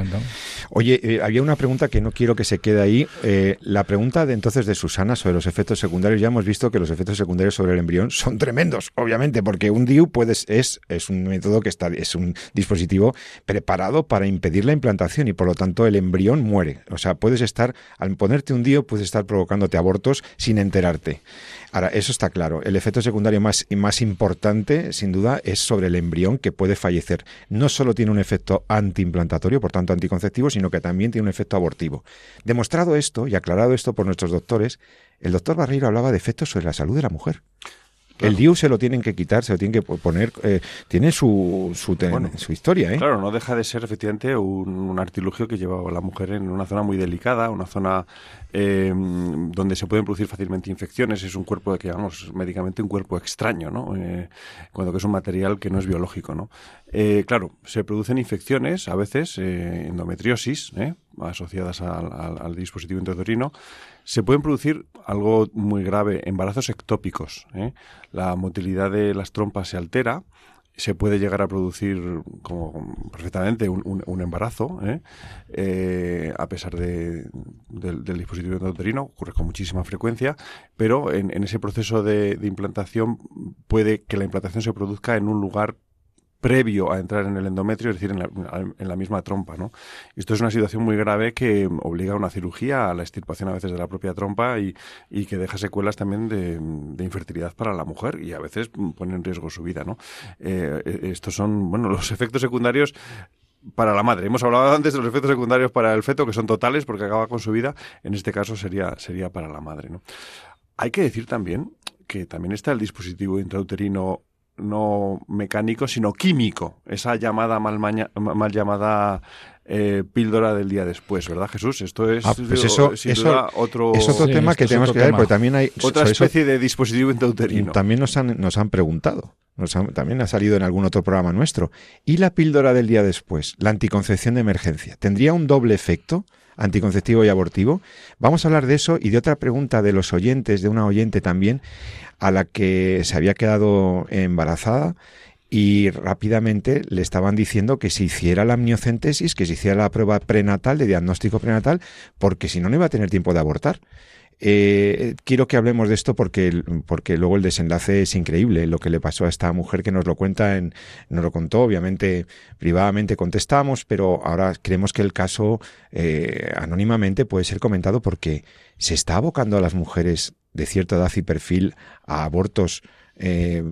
Oye, eh, había una pregunta que no quiero que se quede ahí. Eh, la pregunta de entonces de Susana sobre los efectos secundarios. Ya hemos visto que los efectos secundarios sobre el embrión son tremendos, obviamente, porque un DIU puedes, es, es un método que está, es un dispositivo preparado para impedir la implantación y por lo tanto el embrión muere. O sea, puedes estar, al ponerte un DIU, puedes estar provocándote abortos sin enterarte. Ahora, eso está claro. El efecto secundario más, más importante, sin duda, es sobre el embrión que puede fallecer. No solo tiene un efecto antiimplantatorio, por tanto anticonceptivo, sino que también tiene un efecto abortivo. Demostrado esto y aclarado esto por nuestros doctores, el doctor Barreiro hablaba de efectos sobre la salud de la mujer. El DIU se lo tienen que quitar, se lo tienen que poner. Eh, tiene su, su, su, historia, ¿eh? Claro, no deja de ser efectivamente un, artilugio que lleva a la mujer en una zona muy delicada, una zona eh, donde se pueden producir fácilmente infecciones. Es un cuerpo que llamamos médicamente un cuerpo extraño, ¿no? Eh, cuando que es un material que no es biológico, ¿no? Eh, claro, se producen infecciones, a veces endometriosis, asociadas al, al dispositivo intrauterino se pueden producir algo muy grave, embarazos ectópicos. ¿eh? La motilidad de las trompas se altera, se puede llegar a producir como perfectamente un, embarazo, ¿eh? Eh, a pesar de, del, dispositivo endocrino, ocurre con muchísima frecuencia, pero en, ese proceso de, implantación puede que la implantación se produzca en un lugar previo a entrar en el endometrio, es decir, en la, misma trompa. ¿no? Esto es una situación muy grave que obliga a una cirugía, a la extirpación a veces de la propia trompa y, que deja secuelas también de, infertilidad para la mujer y a veces pone en riesgo su vida. ¿no? Eh, estos son bueno, los efectos secundarios para la madre. Hemos hablado antes de los efectos secundarios para el feto, que son totales porque acaba con su vida. En este caso sería, sería para la madre. ¿no? Hay que decir también que también está el dispositivo intrauterino no mecánico, sino químico, esa llamada mal, mal llamada eh, píldora del día después, ¿verdad, Jesús? Esto es ah, pues eso, otro, es otro tema que tenemos que ver, porque también hay otra especie de dispositivo intrauterino. También nos han, nos han preguntado, también ha salido en algún otro programa nuestro. ¿Y la píldora del día después? La anticoncepción de emergencia. ¿Tendría un doble efecto? Anticonceptivo y abortivo. Vamos a hablar de eso y de otra pregunta de los oyentes, de una oyente también, a la que se había quedado embarazada y rápidamente le estaban diciendo que se hiciera la amniocentesis, que se hiciera la prueba prenatal, de diagnóstico prenatal, porque si no, no iba a tener tiempo de abortar. Eh, quiero que hablemos de esto porque, porque luego el desenlace es increíble. Lo que le pasó a esta mujer que nos lo cuenta, en, nos lo contó, obviamente privadamente contestamos, pero ahora creemos que el caso eh, anónimamente puede ser comentado porque se está abocando a las mujeres de cierta edad y perfil a abortos eh,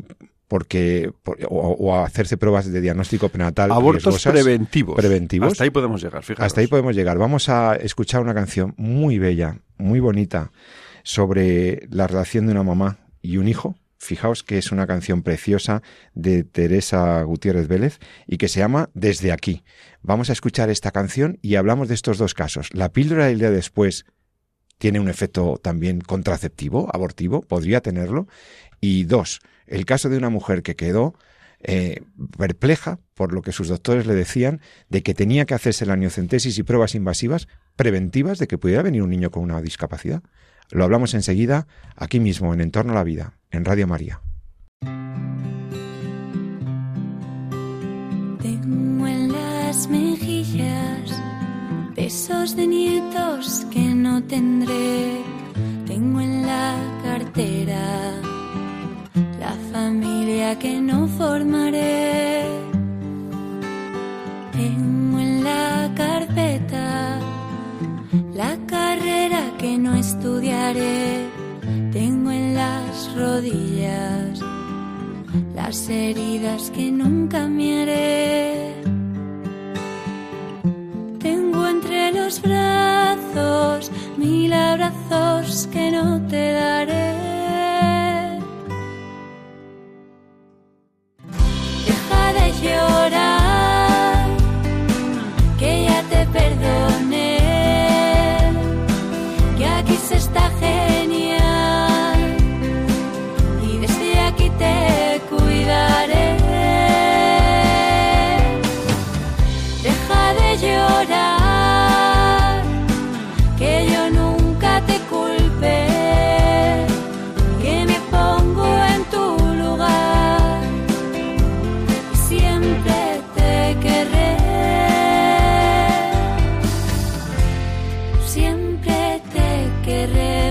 porque o, a hacerse pruebas de diagnóstico prenatal abortos preventivos. Preventivos. Hasta ahí podemos llegar fíjate. Hasta ahí podemos llegar. Vamos a escuchar una canción muy bella muy bonita sobre la relación de una mamá y un hijo. Fijaos que es una canción preciosa de Teresa Gutiérrez Vélez y que se llama Desde aquí. Vamos a escuchar esta canción y hablamos de estos dos casos. La píldora del día después tiene un efecto también contraceptivo, abortivo, podría tenerlo. Y dos, el caso de una mujer que quedó eh, perpleja por lo que sus doctores le decían de que tenía que hacerse la amniocentesis y pruebas invasivas preventivas de que pudiera venir un niño con una discapacidad. Lo hablamos enseguida aquí mismo en Entorno a la Vida, en Radio María. Tengo en las mejillas besos de nietos que no tendré. Tengo en la cartera la familia que no formaré. Tengo en la carpeta la carrera que no estudiaré. Tengo en las rodillas las heridas que nunca miraré los brazos, mil abrazos que no te daré. Deja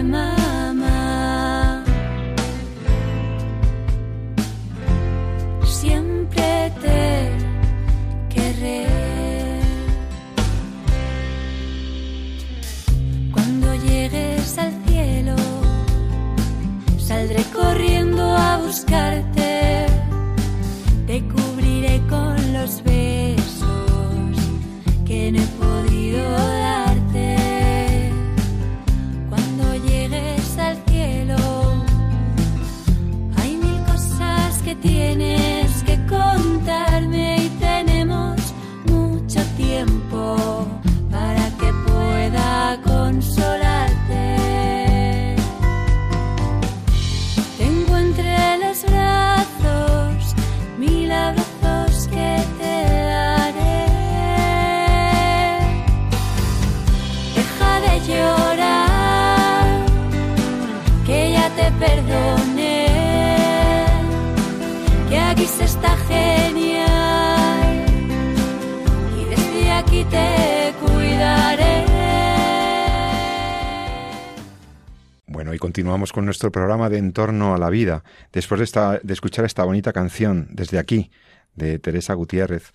my continuamos con nuestro programa de Entorno a la Vida, después de, esta, de escuchar esta bonita canción desde aquí, de Teresa Gutiérrez.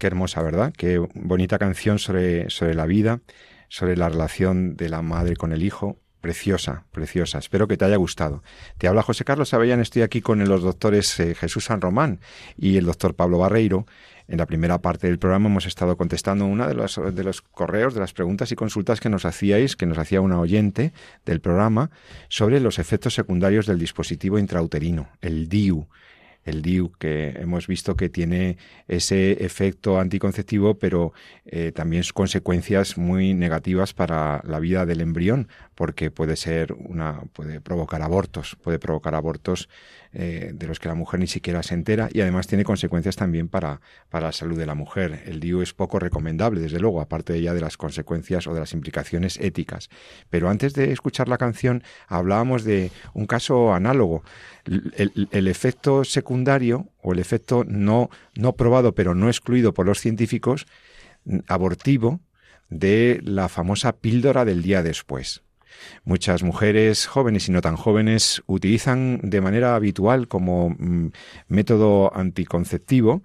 Qué hermosa, ¿verdad? Qué bonita canción sobre, sobre la vida, sobre la relación de la madre con el hijo. Preciosa, preciosa. Espero que te haya gustado. Te habla José Carlos Avellán. Estoy aquí con los doctores eh, Jesús San Román y el doctor Pablo Barreiro. En la primera parte del programa hemos estado contestando una de los, de los correos, de las preguntas y consultas que nos hacíais, que nos hacía una oyente del programa, sobre los efectos secundarios del dispositivo intrauterino, el DIU. El DIU, que hemos visto que tiene ese efecto anticonceptivo, pero eh, también consecuencias muy negativas para la vida del embrión, porque puede ser una, puede provocar abortos, puede provocar abortos eh, de los que la mujer ni siquiera se entera y además tiene consecuencias también para, para la salud de la mujer. El DIU es poco recomendable, desde luego, aparte ya de las consecuencias o de las implicaciones éticas. Pero antes de escuchar la canción hablábamos de un caso análogo. El- el efecto secundario o el efecto no, no probado pero no excluido por los científicos abortivo de la famosa píldora del día después. Muchas mujeres jóvenes y no tan jóvenes utilizan de manera habitual como mm, método anticonceptivo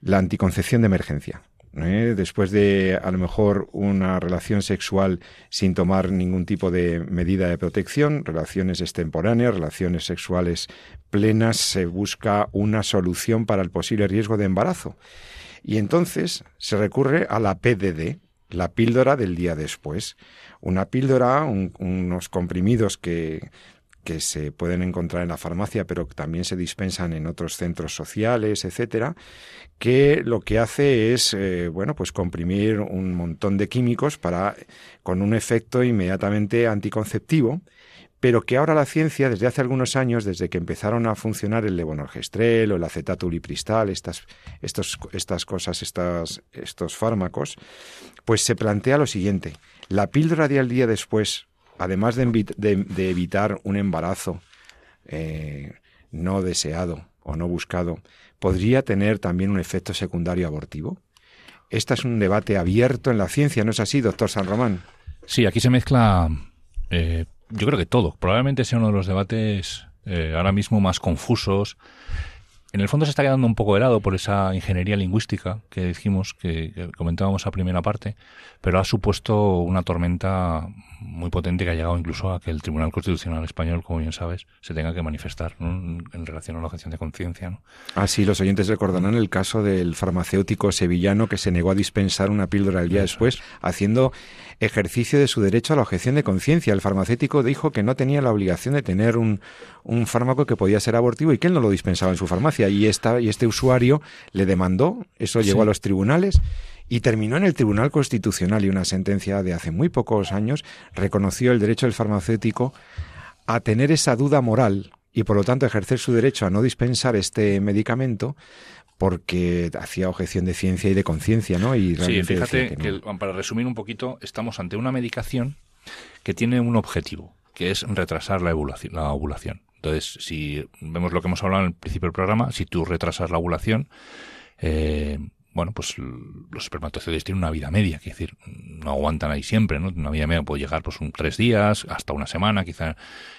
la anticoncepción de emergencia. ¿Eh? Después de a lo mejor una relación sexual sin tomar ningún tipo de medida de protección, relaciones extemporáneas, relaciones sexuales plenas, se busca una solución para el posible riesgo de embarazo. Y entonces se recurre a la PDD, la píldora del día después. Una píldora, un- unos comprimidos que, que se pueden encontrar en la farmacia, pero que también se dispensan en otros centros sociales, etcétera, que lo que hace es, eh, bueno, pues comprimir un montón de químicos para, con un efecto inmediatamente anticonceptivo, pero que ahora la ciencia, desde hace algunos años, desde que empezaron a funcionar el levonorgestrel o el acetato ulipristal, estas, estos, estas cosas, estas, estos fármacos, pues se plantea lo siguiente. La píldora de al día después, además de, evitar un embarazo eh, no deseado o no buscado, podría tener también un efecto secundario abortivo. Este es un debate abierto en la ciencia, ¿no es así, doctor San Román? Sí, aquí se mezcla, eh, yo creo que todo. Probablemente sea uno de los debates eh, ahora mismo más confusos en el fondo se está quedando un poco helado por esa ingeniería lingüística que dijimos, que, que comentábamos a primera parte, pero ha supuesto una tormenta muy potente que ha llegado incluso a que el Tribunal Constitucional Español, como bien sabes, se tenga que manifestar ¿no? en, relación a la objeción de conciencia. ¿no? Así los oyentes recordarán el caso del farmacéutico sevillano que se negó a dispensar una píldora el día Eso después, haciendo ejercicio de su derecho a la objeción de conciencia. El farmacéutico dijo que no tenía la obligación de tener un, un fármaco que podía ser abortivo y que él no lo dispensaba en su farmacia. Y, esta, y este usuario le demandó, eso llegó Sí. a los tribunales y terminó en el Tribunal Constitucional y una sentencia de hace muy pocos años reconoció el derecho del farmacéutico a tener esa duda moral y por lo tanto ejercer su derecho a no dispensar este medicamento porque hacía objeción de ciencia y de conciencia, ¿no? Y Sí, fíjate que, que el- no. para resumir un poquito, estamos ante una medicación que tiene un objetivo, que es retrasar la ovulación. La ovulación. Entonces, si vemos lo que hemos hablado en el principio del programa, si tú retrasas la ovulación, eh, bueno, pues los espermatozoides tienen una vida media, es decir, no aguantan ahí siempre, ¿no? Una vida media puede llegar pues un tres días, hasta una semana, quizá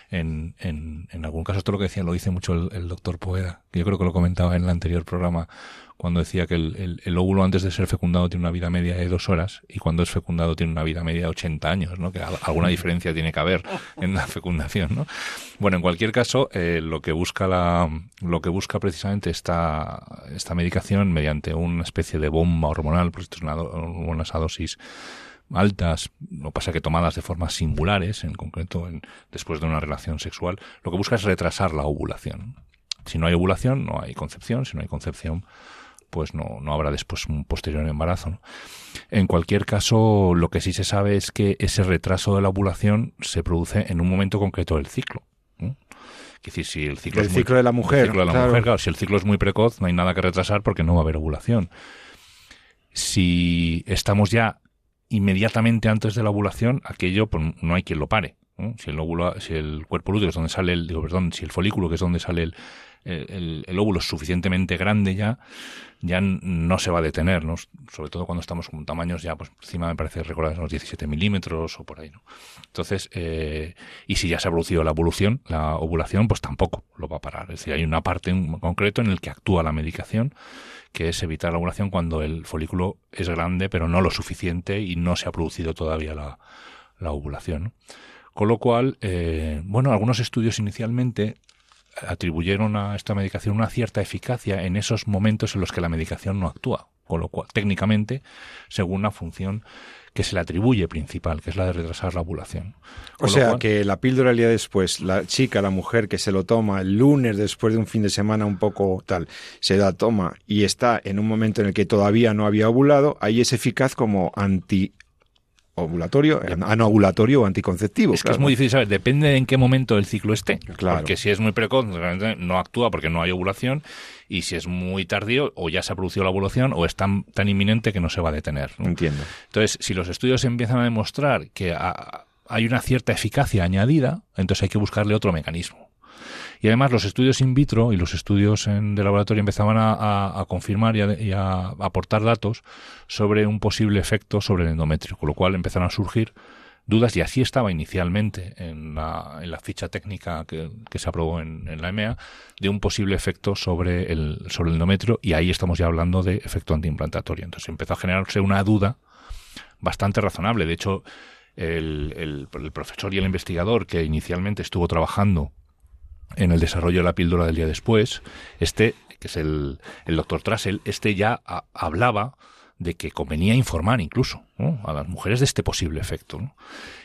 en, en, en algún caso esto lo que decía lo dice mucho el, el doctor Poeda, que yo creo que lo comentaba en el anterior programa, cuando decía que el, el- el óvulo antes de ser fecundado tiene una vida media de dos horas y cuando es fecundado tiene una vida media de 80 años, ¿no? Que al- alguna diferencia tiene que haber en la fecundación, ¿no? Bueno, en cualquier caso, eh, lo que busca la, lo que busca precisamente esta, esta medicación mediante una especie de bomba hormonal, pues esto es una, a dosis altas, no pasa que tomadas de formas singulares, en concreto en- después de una relación sexual, lo que busca es retrasar la ovulación. Si no hay ovulación, no hay concepción, si no hay concepción, pues no, no habrá después un posterior embarazo. ¿no? En cualquier caso, lo que sí se sabe es que ese retraso de la ovulación se produce en un momento concreto del ciclo. ¿no? Es decir, si el ciclo, El es muy- ciclo de la mujer, el ciclo de la claro. mujer, claro, si el ciclo es muy precoz, no hay nada que retrasar porque no va a haber ovulación. Si estamos ya inmediatamente antes de la ovulación, aquello pues, no hay quien lo pare. ¿no? Si el óvulo, si el cuerpo lúteo es donde sale el, digo, perdón, si el folículo que es donde sale el, el, óvulo es suficientemente grande ya, ya no se va a detener, ¿no? Sobre todo cuando estamos con tamaños ya, pues encima me parece recordar unos 17 milímetros o por ahí, ¿no? Entonces, eh, y si ya se ha producido la evolución, la ovulación, pues tampoco lo va a parar. Es decir, hay una parte en concreto en el que actúa la medicación, que es evitar la ovulación cuando el folículo es grande, pero no lo suficiente y no se ha producido todavía la, la ovulación. Con lo cual, eh, bueno, algunos estudios inicialmente atribuyeron a esta medicación una cierta eficacia en esos momentos en los que la medicación no actúa, con lo cual, técnicamente, según la función que se le atribuye principal, que es la de retrasar la ovulación. O Con sea, cual- que la píldora el día después, la chica, la mujer que se lo toma el lunes después de un fin de semana un poco tal, se la toma y está en un momento en el que todavía no había ovulado, ahí es eficaz como anti ovulatorio, anovulatorio o anticonceptivo. Es que es muy difícil saber, depende de en qué momento el ciclo esté. Claro. Porque si es muy precoz, realmente no actúa porque no hay ovulación, y si es muy tardío, o ya se ha producido la ovulación, o es tan, tan inminente que no se va a detener. ¿no? Entiendo. Entonces, si los estudios empiezan a demostrar que ha- hay una cierta eficacia añadida, entonces hay que buscarle otro mecanismo. Y además los estudios in vitro y los estudios en, de laboratorio empezaban a, a- confirmar y a, y aportar datos sobre un posible efecto sobre el endometrio, con lo cual empezaron a surgir dudas y así estaba inicialmente en la, en la ficha técnica que, se aprobó en, la EMEA de un posible efecto sobre el, sobre el endometrio y ahí estamos ya hablando de efecto antiimplantatorio. Entonces empezó a generarse una duda bastante razonable. De hecho, el profesor y el investigador que inicialmente estuvo trabajando en el desarrollo de la píldora del día después, este, que es el, el doctor Trassel, este ya a- hablaba de que convenía informar incluso a las mujeres de este posible efecto. ¿no?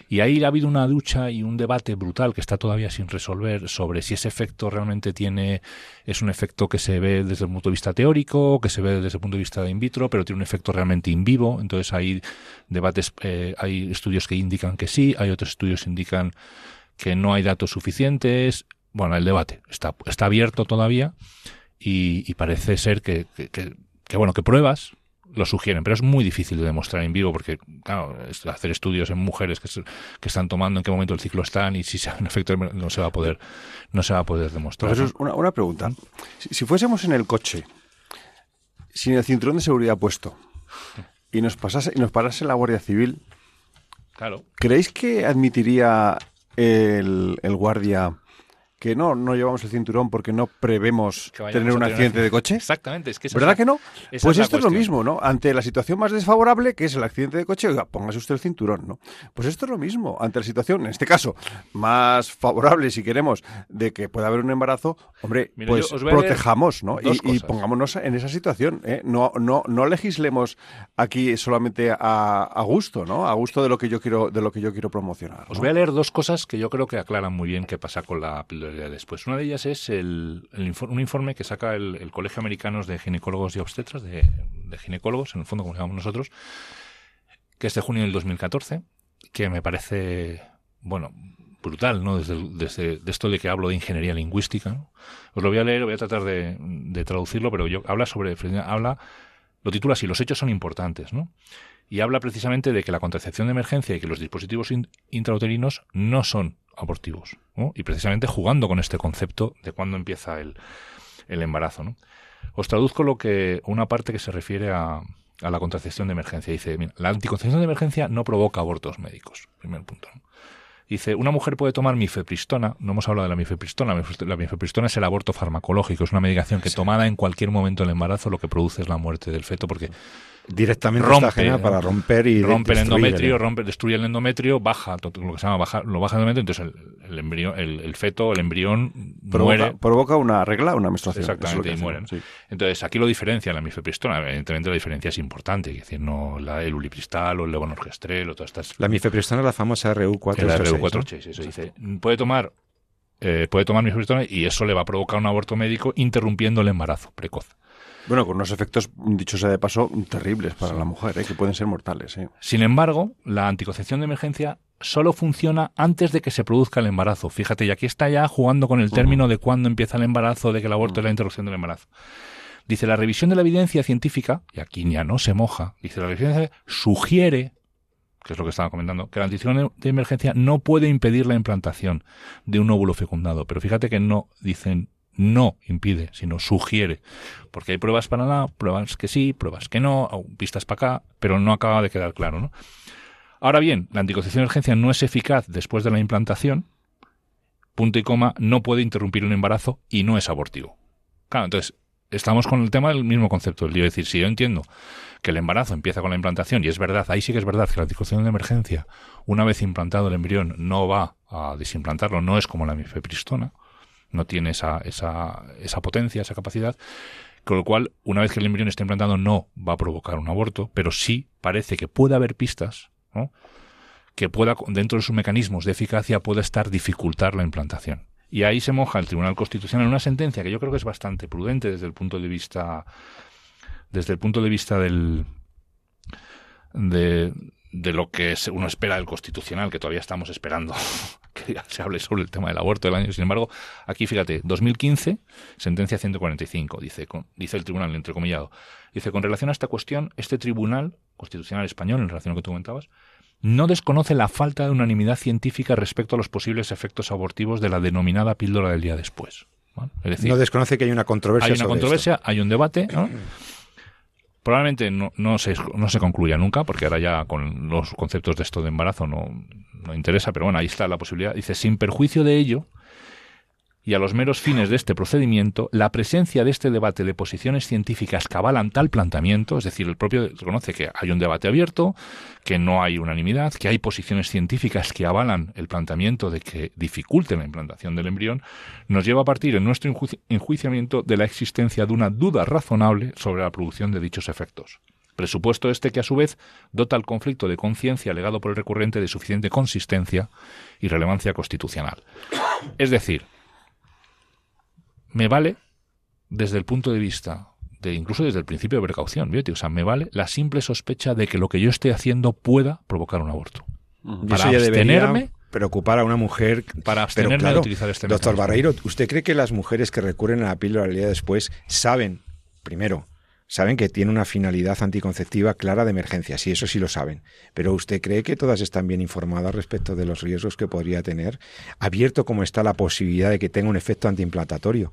Y ahí ha habido una lucha y un debate brutal que está todavía sin resolver sobre si ese efecto realmente tiene es un efecto que se ve desde el punto de vista teórico, que se ve desde el punto de vista de in vitro, pero tiene un efecto realmente in vivo. Entonces hay debates, eh, hay estudios que indican que sí, hay otros estudios que indican que no hay datos suficientes. Bueno, el debate está, está abierto todavía y, y parece ser que, que- que- que, bueno, que pruebas lo sugieren, pero es muy difícil de demostrar en vivo porque, claro, hacer estudios en mujeres que, se- que están tomando, en qué momento el ciclo están y si se en efecto no se va a poder, no se va a poder demostrar. Profesor, una, una pregunta. Si, si fuésemos en el coche, sin el cinturón de seguridad puesto, y nos pasase, y nos parase la Guardia Civil, Claro. ¿creéis que admitiría el, el guardia que no, no llevamos el cinturón porque no prevemos tener un accidente de coche. Exactamente, es que ¿Verdad es la- que no? Pues esto es lo mismo, ¿no? Ante la situación más desfavorable, que es el accidente de coche, oiga, póngase usted el cinturón, ¿no? Pues esto es lo mismo. Ante la situación, en este caso, más favorable, si queremos, de que pueda haber un embarazo, hombre, Mira, pues protejamos, ¿no? Y, pongámonos en esa situación, ¿eh? No, no, no legislemos aquí solamente a, a gusto, ¿no? A gusto de lo que yo quiero, de lo que yo quiero promocionar. Os voy a leer dos cosas que yo creo que aclaran muy bien qué pasa con la píldora de después. Una de ellas es el, un informe que saca el, Colegio Americano de Ginecólogos y Obstetras, de, ginecólogos, en el fondo como llamamos nosotros, que es de junio del 2014, que me parece, bueno, brutal, ¿no? Desde, desde de esto de que hablo de ingeniería lingüística. Os lo voy a leer, voy a tratar de, traducirlo, pero yo habla sobre, habla, lo titula así, los hechos son importantes, ¿no? y habla precisamente de que la contracepción de emergencia y que los dispositivos in- intrauterinos no son abortivos, ¿no? y precisamente jugando con este concepto de cuándo empieza el, el embarazo. ¿no? Os traduzco lo que una parte que se refiere a, a la contracepción de emergencia. Dice, mira, la anticoncepción de emergencia no provoca abortos médicos, primer punto. ¿no? Dice, una mujer puede tomar mifepristona, no hemos hablado de la mifepristona, la mifeprist- la mifepristona es el aborto farmacológico, es una medicación que tomada en cualquier momento del embarazo lo que produce es la muerte del feto porque Directamente Rompe, ajena ¿no? para romper y rompe el endometrio, rompe, destruye el endometrio, baja lo que se llama baja, lo baja el endometrio, entonces el, el embrión, el, el feto, el embrión Provoca, muere. provoca una regla, una menstruación. Exactamente, y mueren. ¿no? Sí. Entonces, aquí lo diferencia la mifepristona. Evidentemente, la diferencia es importante. Es decir, no la, el ulipristal o el levonorgestrel o todas estas. La mifepristona es la famosa el RU486. RU486. Eso dice, puede tomar, eh, puede tomar mifepristona y eso le va a provocar un aborto médico interrumpiendo el embarazo precoz. Bueno, con unos efectos, dicho sea de paso, terribles para la mujer, ¿eh? que pueden ser mortales. ¿eh? Sin embargo, la anticoncepción de emergencia solo funciona antes de que se produzca el embarazo. Fíjate, y aquí está ya jugando con el término de cuándo empieza el embarazo, de que el aborto es la interrupción del embarazo. Dice, la revisión de la evidencia científica, y aquí ya no se moja, dice, la revisión sugiere, que es lo que estaba comentando, que la anticoncepción de emergencia no puede impedir la implantación de un óvulo fecundado. Pero fíjate que no dicen no impide, sino sugiere. Porque hay pruebas para nada, pruebas que sí, pruebas que no, pistas para acá, pero no acaba de quedar claro, ¿no? Ahora bien, la anticoncepción de emergencia no es eficaz después de la implantación, punto y coma, no puede interrumpir un embarazo y no es abortivo. Claro, entonces, estamos con el tema del mismo concepto. Es decir, si yo entiendo que el embarazo empieza con la implantación, y es verdad, ahí sí que es verdad que la anticoncepción de emergencia, una vez implantado el embrión, no va a desimplantarlo, no es como la mifepristona, no tiene esa, esa, esa potencia, esa capacidad, con lo cual, una vez que el embrión está implantado, no va a provocar un aborto, pero sí parece que puede haber pistas, que pueda, dentro de sus mecanismos de eficacia, pueda estar dificultar la implantación. Y ahí se moja el Tribunal Constitucional en una sentencia que yo creo que es bastante prudente desde el punto de vista, desde el punto de vista del, de, de lo que uno espera del Constitucional, que todavía estamos esperando que se hable sobre el tema del aborto del año. Sin embargo, aquí fíjate, 2015, sentencia 145, dice, con- dice el tribunal, entrecomillado, dice, con relación a esta cuestión, este tribunal constitucional español, en relación a lo que tú comentabas, no desconoce la falta de unanimidad científica respecto a los posibles efectos abortivos de la denominada píldora del día después. ¿vale? Es decir, No desconoce que hay una controversia hay una sobre controversia, hay un debate, ¿no? Probablemente no, no, se, no se concluya nunca, porque ahora ya con los conceptos de esto de embarazo no, no interesa, pero bueno, ahí está la posibilidad. Dice, sin perjuicio de ello, y a los meros fines de este procedimiento, la presencia de este debate de posiciones científicas que avalan tal planteamiento, es decir, el propio reconoce que hay un debate abierto, que no hay unanimidad, que hay posiciones científicas que avalan el planteamiento de que dificulten la implantación del embrión, nos lleva a partir en nuestro enjuici- enjuiciamiento de la existencia de una duda razonable sobre la producción de dichos efectos. Presupuesto este que a su vez dota al conflicto de conciencia alegado por el recurrente de suficiente consistencia y relevancia constitucional. Es decir, me vale desde el punto de vista de incluso desde el principio de precaución, fíjate, o sea, me vale la simple sospecha de que lo que yo esté haciendo pueda provocar un aborto. Y Para eso abstenerme- preocupar a una mujer. Para abstenerme claro, de utilizar este Doctor. Barreiro, ¿usted cree que las mujeres que recurren a la píldora al día después saben, primero, saben que tiene una finalidad anticonceptiva clara de emergencia? Sí, eso sí lo saben. Pero ¿usted cree que todas están bien informadas respecto de los riesgos que podría tener? Abierto como está la posibilidad de que tenga un efecto antiimplantatorio.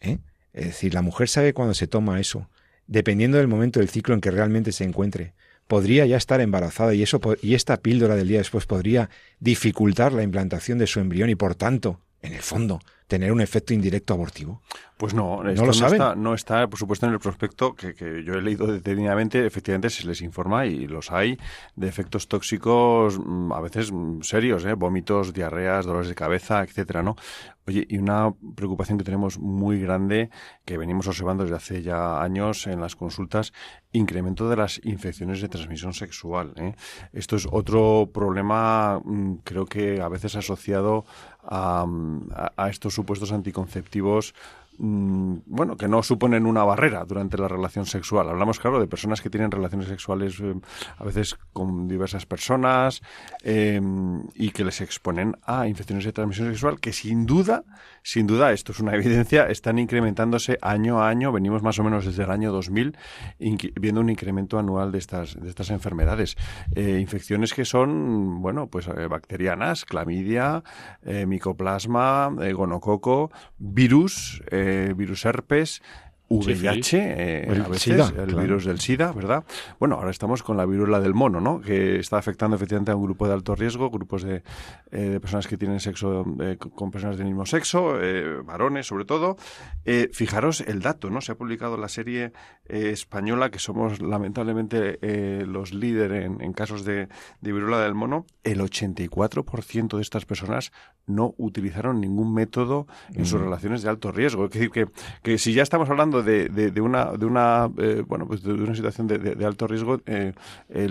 ¿Eh? Es decir, la mujer sabe cuando se toma eso, dependiendo del momento del ciclo en que realmente se encuentre. Podría ya estar embarazada y eso y esta píldora del día después podría dificultar la implantación de su embrión y por tanto, en el fondo, tener un efecto indirecto abortivo? Pues no, ¿No esto lo saben? está, no está, por supuesto, en el prospecto que, que yo he leído detenidamente. Efectivamente, se les informa y los hay de efectos tóxicos mm, a veces mm, serios, ¿eh? vómitos, diarreas, dolores de cabeza, etcétera, ¿no? Oye, y una preocupación que tenemos muy grande que venimos observando desde hace ya años en las consultas, incremento de las infecciones de transmisión sexual. ¿eh? Esto es otro problema, mm, creo que a veces asociado a, estos supuestos anticonceptivos mm, bueno, que no suponen una barrera durante la relación sexual. Hablamos, claro, de personas que tienen relaciones sexuales eh, a veces con diversas personas eh, y que les exponen a infecciones de transmisión sexual que sin duda, sin duda, esto es una evidencia, están incrementándose año a año. Venimos más o menos desde el año 2000 inqui- viendo un incremento anual de estas, de estas enfermedades. Eh, infecciones que son, bueno, pues eh, bacterianas, clamidia, eh, micoplasma, gonococo, virus, virus herpes, VIH, eh, El a veces, SIDA, el claro. virus del SIDA, ¿verdad? Bueno, ahora estamos con la viruela del mono, ¿no? Que está afectando efectivamente a un grupo de alto riesgo, grupos de, eh, de personas que tienen sexo eh, con- personas del mismo sexo, eh, varones sobre todo. Fijaros el dato, ¿no? Se ha publicado la serie española, que somos lamentablemente los líderes en, en casos de, de viruela del mono. El 84% de estas personas no utilizaron ningún método en sus relaciones de alto riesgo. Es decir, que, que si ya estamos hablando de, una, de una eh, bueno, pues de una situación de, alto riesgo, eh, eh,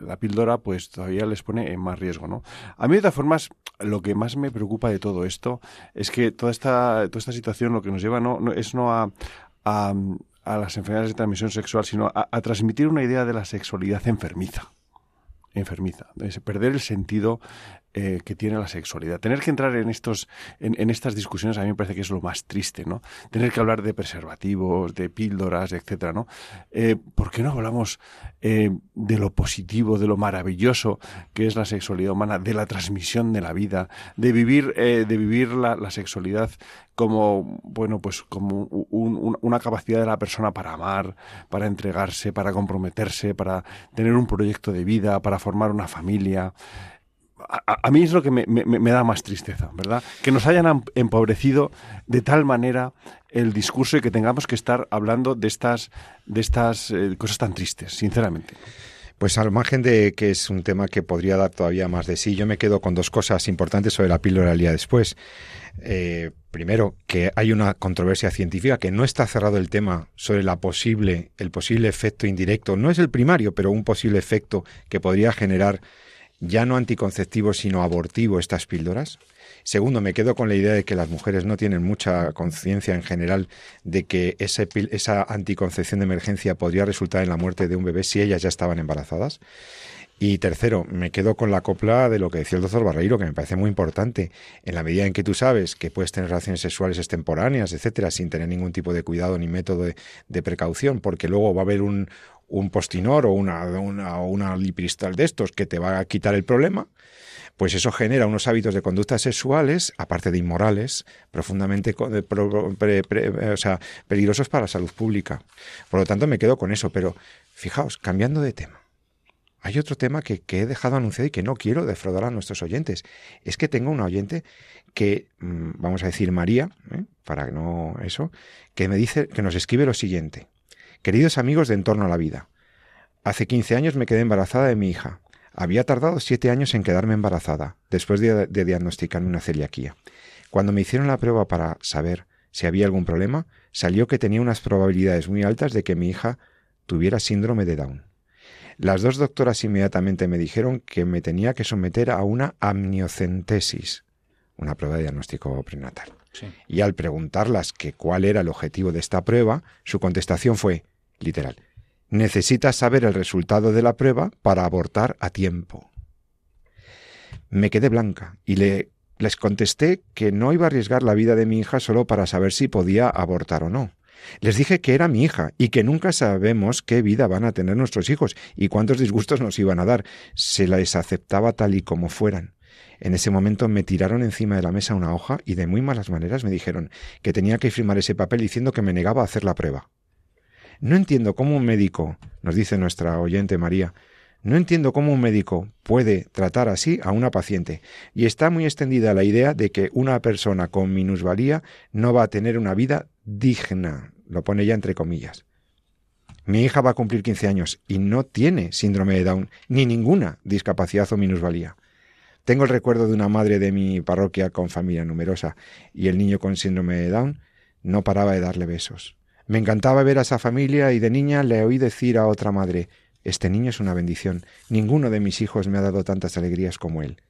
la píldora pues todavía les pone en más riesgo, ¿no? A mí, de todas formas, lo que más me preocupa de todo esto es que toda esta, toda esta situación lo que nos lleva no, es no a, a, las enfermedades de transmisión sexual, sino a, transmitir una idea de la sexualidad enfermiza enfermiza, perder el sentido eh, que tiene la sexualidad. Tener que entrar en estos, en, en estas discusiones a mí me parece que es lo más triste, ¿no? Tener que hablar de preservativos, de píldoras, etcétera, ¿no? Eh, ¿Por qué no hablamos eh, de lo positivo, de lo maravilloso que es la sexualidad humana, de la transmisión de la vida, de vivir, eh, de vivir la, sexualidad como, bueno, pues como un- una capacidad de la persona para amar, para entregarse, para comprometerse, para tener un proyecto de vida, para formar una familia. A, mí es lo que me, me- da más tristeza, ¿verdad? Que nos hayan am- empobrecido de tal manera el discurso y que tengamos que estar hablando de estas, de estas eh, cosas tan tristes, sinceramente. Pues al margen de que es un tema que podría dar todavía más de sí, yo me quedo con dos cosas importantes sobre la píldora del día después. Eh, primero, que hay una controversia científica que no está cerrado el tema sobre la posible, el posible efecto indirecto. No es el primario, pero un posible efecto que podría generar ya no anticonceptivo, sino abortivo estas píldoras. Segundo, me quedo con la idea de que las mujeres no tienen mucha conciencia en general de que ese esa anticoncepción de emergencia podría resultar en la muerte de un bebé si ellas ya estaban embarazadas. Y tercero, me quedo con la copla de lo que decía el doctor Barreiro, que me parece muy importante. En la medida en que tú sabes que puedes tener relaciones sexuales extemporáneas, etcétera, sin tener ningún tipo de cuidado ni método de precaución, porque luego va a haber un, un postinor o una, una, una lipristal de estos que te va a quitar el problema, pues eso genera unos hábitos de conductas sexuales, aparte de inmorales, profundamente pre- o sea, peligrosos para la salud pública. Por lo tanto, me quedo con eso, pero fijaos, cambiando de tema. Hay otro tema que, que he dejado anunciado y que no quiero defraudar a nuestros oyentes. Es que tengo una oyente que, mm, vamos a decir María, ¿eh? para no eso, que me dice, que nos escribe lo siguiente. Queridos amigos de Entorno a la Vida, hace 15 años me quedé embarazada de mi hija. Había tardado siete años en quedarme embarazada, después de, de diagnosticarme una celiaquía. Cuando me hicieron la prueba para saber si había algún problema, salió que tenía unas probabilidades muy altas de que mi hija tuviera síndrome de Down. Las dos doctoras inmediatamente me dijeron que me tenía que someter a una amniocentesis, una prueba de diagnóstico prenatal. Sí. Y al preguntarlas que cuál era el objetivo de esta prueba, su contestación fue, literal, necesitas saber el resultado de la prueba para abortar a tiempo. Me quedé blanca y le, les contesté que no iba a arriesgar la vida de mi hija solo para saber si podía abortar o no. Les dije que era mi hija y que nunca sabemos qué vida van a tener nuestros hijos y cuántos disgustos nos iban a dar. Se les aceptaba tal y como fueran. En ese momento me tiraron encima de la mesa una hoja y de muy malas maneras me dijeron que tenía que firmar ese papel diciendo que me negaba a hacer la prueba. No entiendo cómo un médico, nos dice nuestra oyente María, No entiendo cómo un médico puede tratar así a una paciente, y está muy extendida la idea de que una persona con minusvalía no va a tener una vida digna, lo pone ya entre comillas. Mi hija va a cumplir 15 años y no tiene síndrome de Down ni ninguna discapacidad o minusvalía. Tengo el recuerdo de una madre de mi parroquia con familia numerosa y el niño con síndrome de Down no paraba de darle besos. Me encantaba ver a esa familia y de niña le oí decir a otra madre Este niño es una bendición. Ninguno de mis hijos me ha dado tantas alegrías como él.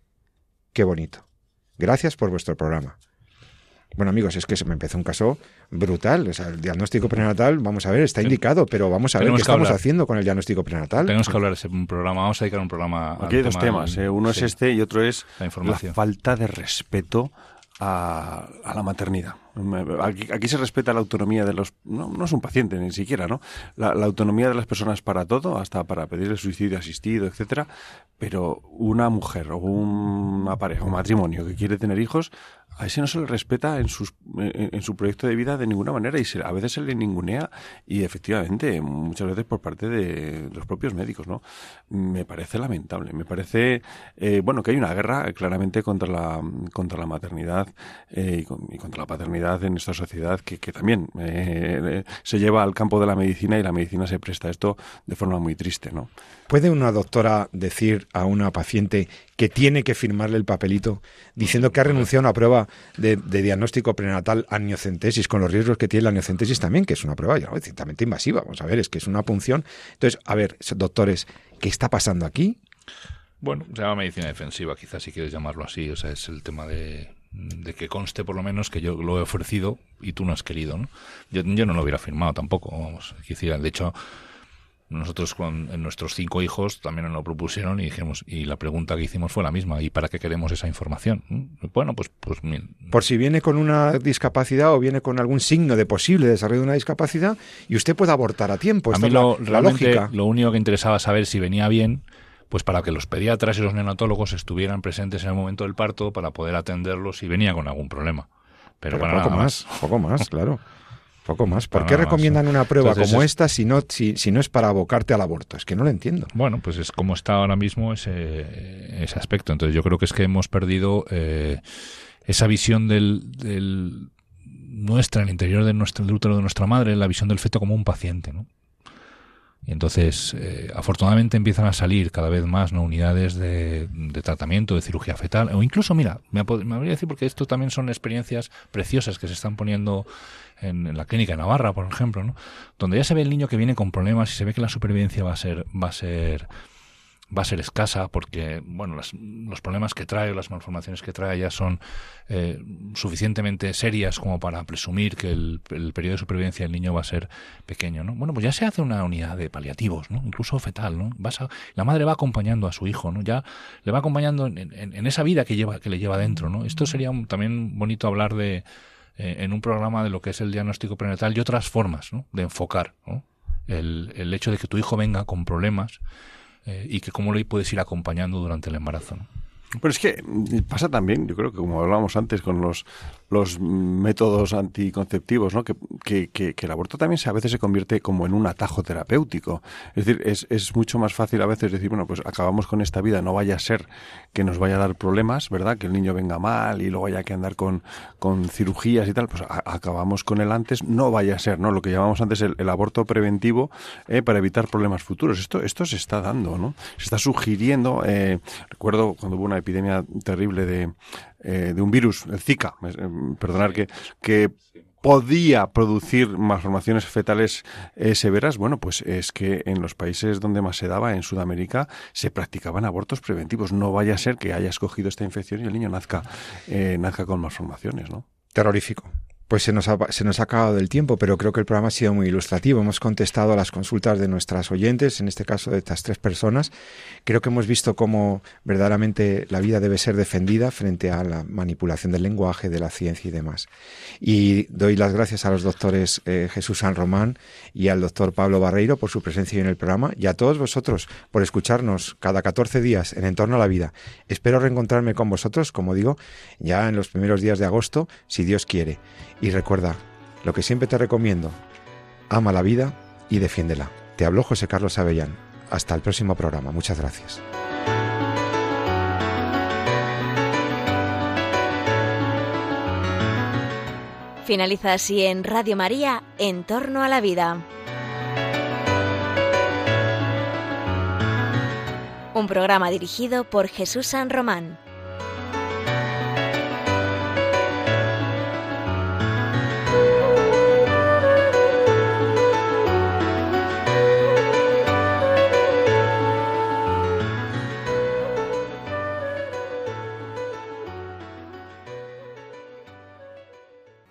Qué bonito. Gracias por vuestro programa. Bueno, amigos, es que se me empezó un caso brutal. O sea, el diagnóstico prenatal, vamos a ver, está indicado, pero vamos a ver qué que estamos hablar. haciendo con el diagnóstico prenatal. Tenemos que hablar de ese programa, vamos a dedicar un programa. Aquí hay dos tema temas. eh. Uno sí. es este y otro es La la, información. falta de respeto a, a la maternidad. Aquí, aquí se respeta la autonomía de los... No, no es un paciente ni siquiera, ¿no? La, autonomía de las personas para todo, hasta para pedir el suicidio asistido, etcétera. Pero una mujer o una pareja, un matrimonio que quiere tener hijos, a ese no se le respeta en, sus, en, en su proyecto de vida de ninguna manera y se, a veces se le ningunea y efectivamente muchas veces por parte de los propios médicos, ¿no? Me parece lamentable, me parece, eh, bueno, que hay una guerra eh, claramente contra la, contra la maternidad eh, y, con- y contra la paternidad en esta sociedad que, también eh, eh, se lleva al campo de la medicina y la medicina se presta a esto de forma muy triste, ¿no? ¿Puede una doctora decir a una paciente que tiene que firmarle el papelito diciendo que ha renunciado a una prueba de, diagnóstico prenatal amniocentesis, con los riesgos que tiene la amniocentesis también, que es una prueba ciertamente invasiva? Vamos a ver, es que es una punción. Entonces, a ver, doctores, ¿qué está pasando aquí? Bueno, se llama medicina defensiva, quizás si quieres llamarlo así. O sea, es el tema de, que conste por lo menos que yo lo he ofrecido y tú no has querido, ¿no? Yo, yo no lo hubiera firmado tampoco, vamos. Decir, de hecho, nosotros con nuestros cinco hijos también nos lo propusieron y dijimos, y la pregunta que hicimos fue la misma, ¿y para qué queremos esa información? ¿Mm? Bueno, pues, pues Por si viene con una discapacidad o viene con algún signo de posible desarrollo de una discapacidad y usted puede abortar a tiempo. a mí la- lógica. lo único que interesaba saber si venía bien, pues para que los pediatras y los neonatólogos estuvieran presentes en el momento del parto para poder atenderlos si venía con algún problema. Pero, Pero para poco nada más, poco más, claro. Poco más. ¿Por qué recomiendan una prueba Entonces como es- esta si no, si, si no es para abocarte al aborto? Es que no lo entiendo. Bueno, pues es como está ahora mismo ese, ese aspecto. Entonces yo creo que es que hemos perdido eh, esa visión del, del nuestra, el interior de del útero de nuestra madre, la visión del feto como un paciente, ¿no? Y entonces, eh, afortunadamente empiezan a salir cada vez más ¿no? unidades de, de tratamiento, de cirugía fetal, o incluso, mira, me, me voy a decir porque esto también son experiencias preciosas que se están poniendo en, en la clínica de Navarra, por ejemplo, ¿no? donde ya se ve el niño que viene con problemas y se ve que la supervivencia va a ser, va a ser, va a ser escasa porque, bueno, las- los problemas que trae, las malformaciones que trae ya son eh, suficientemente serias como para presumir que el, periodo de supervivencia del niño va a ser pequeño, ¿no? Bueno, pues ya se hace una unidad de paliativos, ¿no? Incluso fetal, ¿no? La madre va acompañando a su hijo, ¿no? Ya le va acompañando en, en- en esa vida que lleva, que le lleva dentro, ¿no? Esto sería también bonito hablar de eh, en un programa de lo que es el diagnóstico prenatal y otras formas, ¿no? De enfocar. El, el hecho de que tu hijo venga con problemas eh, y que cómo le puedes ir acompañando durante el embarazo, ¿no? Pero es que mm, pasa también, yo creo que como hablábamos antes con los, los métodos anticonceptivos, ¿no? que, que, que- el aborto también a veces se convierte como en un atajo terapéutico. Es decir, es, es mucho más fácil a veces decir, bueno, pues acabamos con esta vida, no vaya a ser que nos vaya a dar problemas, ¿verdad? Que el niño venga mal y luego haya que andar con, con cirugías y tal, pues acabamos con él antes, no vaya a ser, ¿no? Lo que llamamos antes el, el aborto preventivo eh, para evitar problemas futuros. Esto, esto se está dando, ¿no? Se está sugiriendo, eh, recuerdo cuando hubo una epidemia terrible de, eh, de un virus, el Zika, eh, perdonar que, que podía producir malformaciones fetales eh, severas, bueno, pues es que en los países donde más se daba, en Sudamérica, se practicaban abortos preventivos. No vaya a ser que haya escogido esta infección y el niño nazca, eh, nazca con malformaciones, ¿no? Terrorífico. Pues se nos, ha, se nos ha acabado el tiempo, pero creo que el programa ha sido muy ilustrativo. Hemos contestado a las consultas de nuestras oyentes, en este caso de estas tres personas. Creo que hemos visto cómo verdaderamente la vida debe ser defendida frente a la manipulación del lenguaje, de la ciencia y demás. Y doy las gracias a los doctores eh, Jesús San Román y al doctor Pablo Barreiro por su presencia en el programa y a todos vosotros por escucharnos cada 14 días en Entorno a la Vida. Espero reencontrarme con vosotros, como digo, ya en los primeros días de agosto, si Dios quiere. Y recuerda, lo que siempre te recomiendo, ama la vida y defiéndela. Te habló José Carlos Avellán. hasta el próximo programa. Muchas gracias. Finaliza así en Radio María, En torno a la vida. Un programa dirigido por Jesús San Román.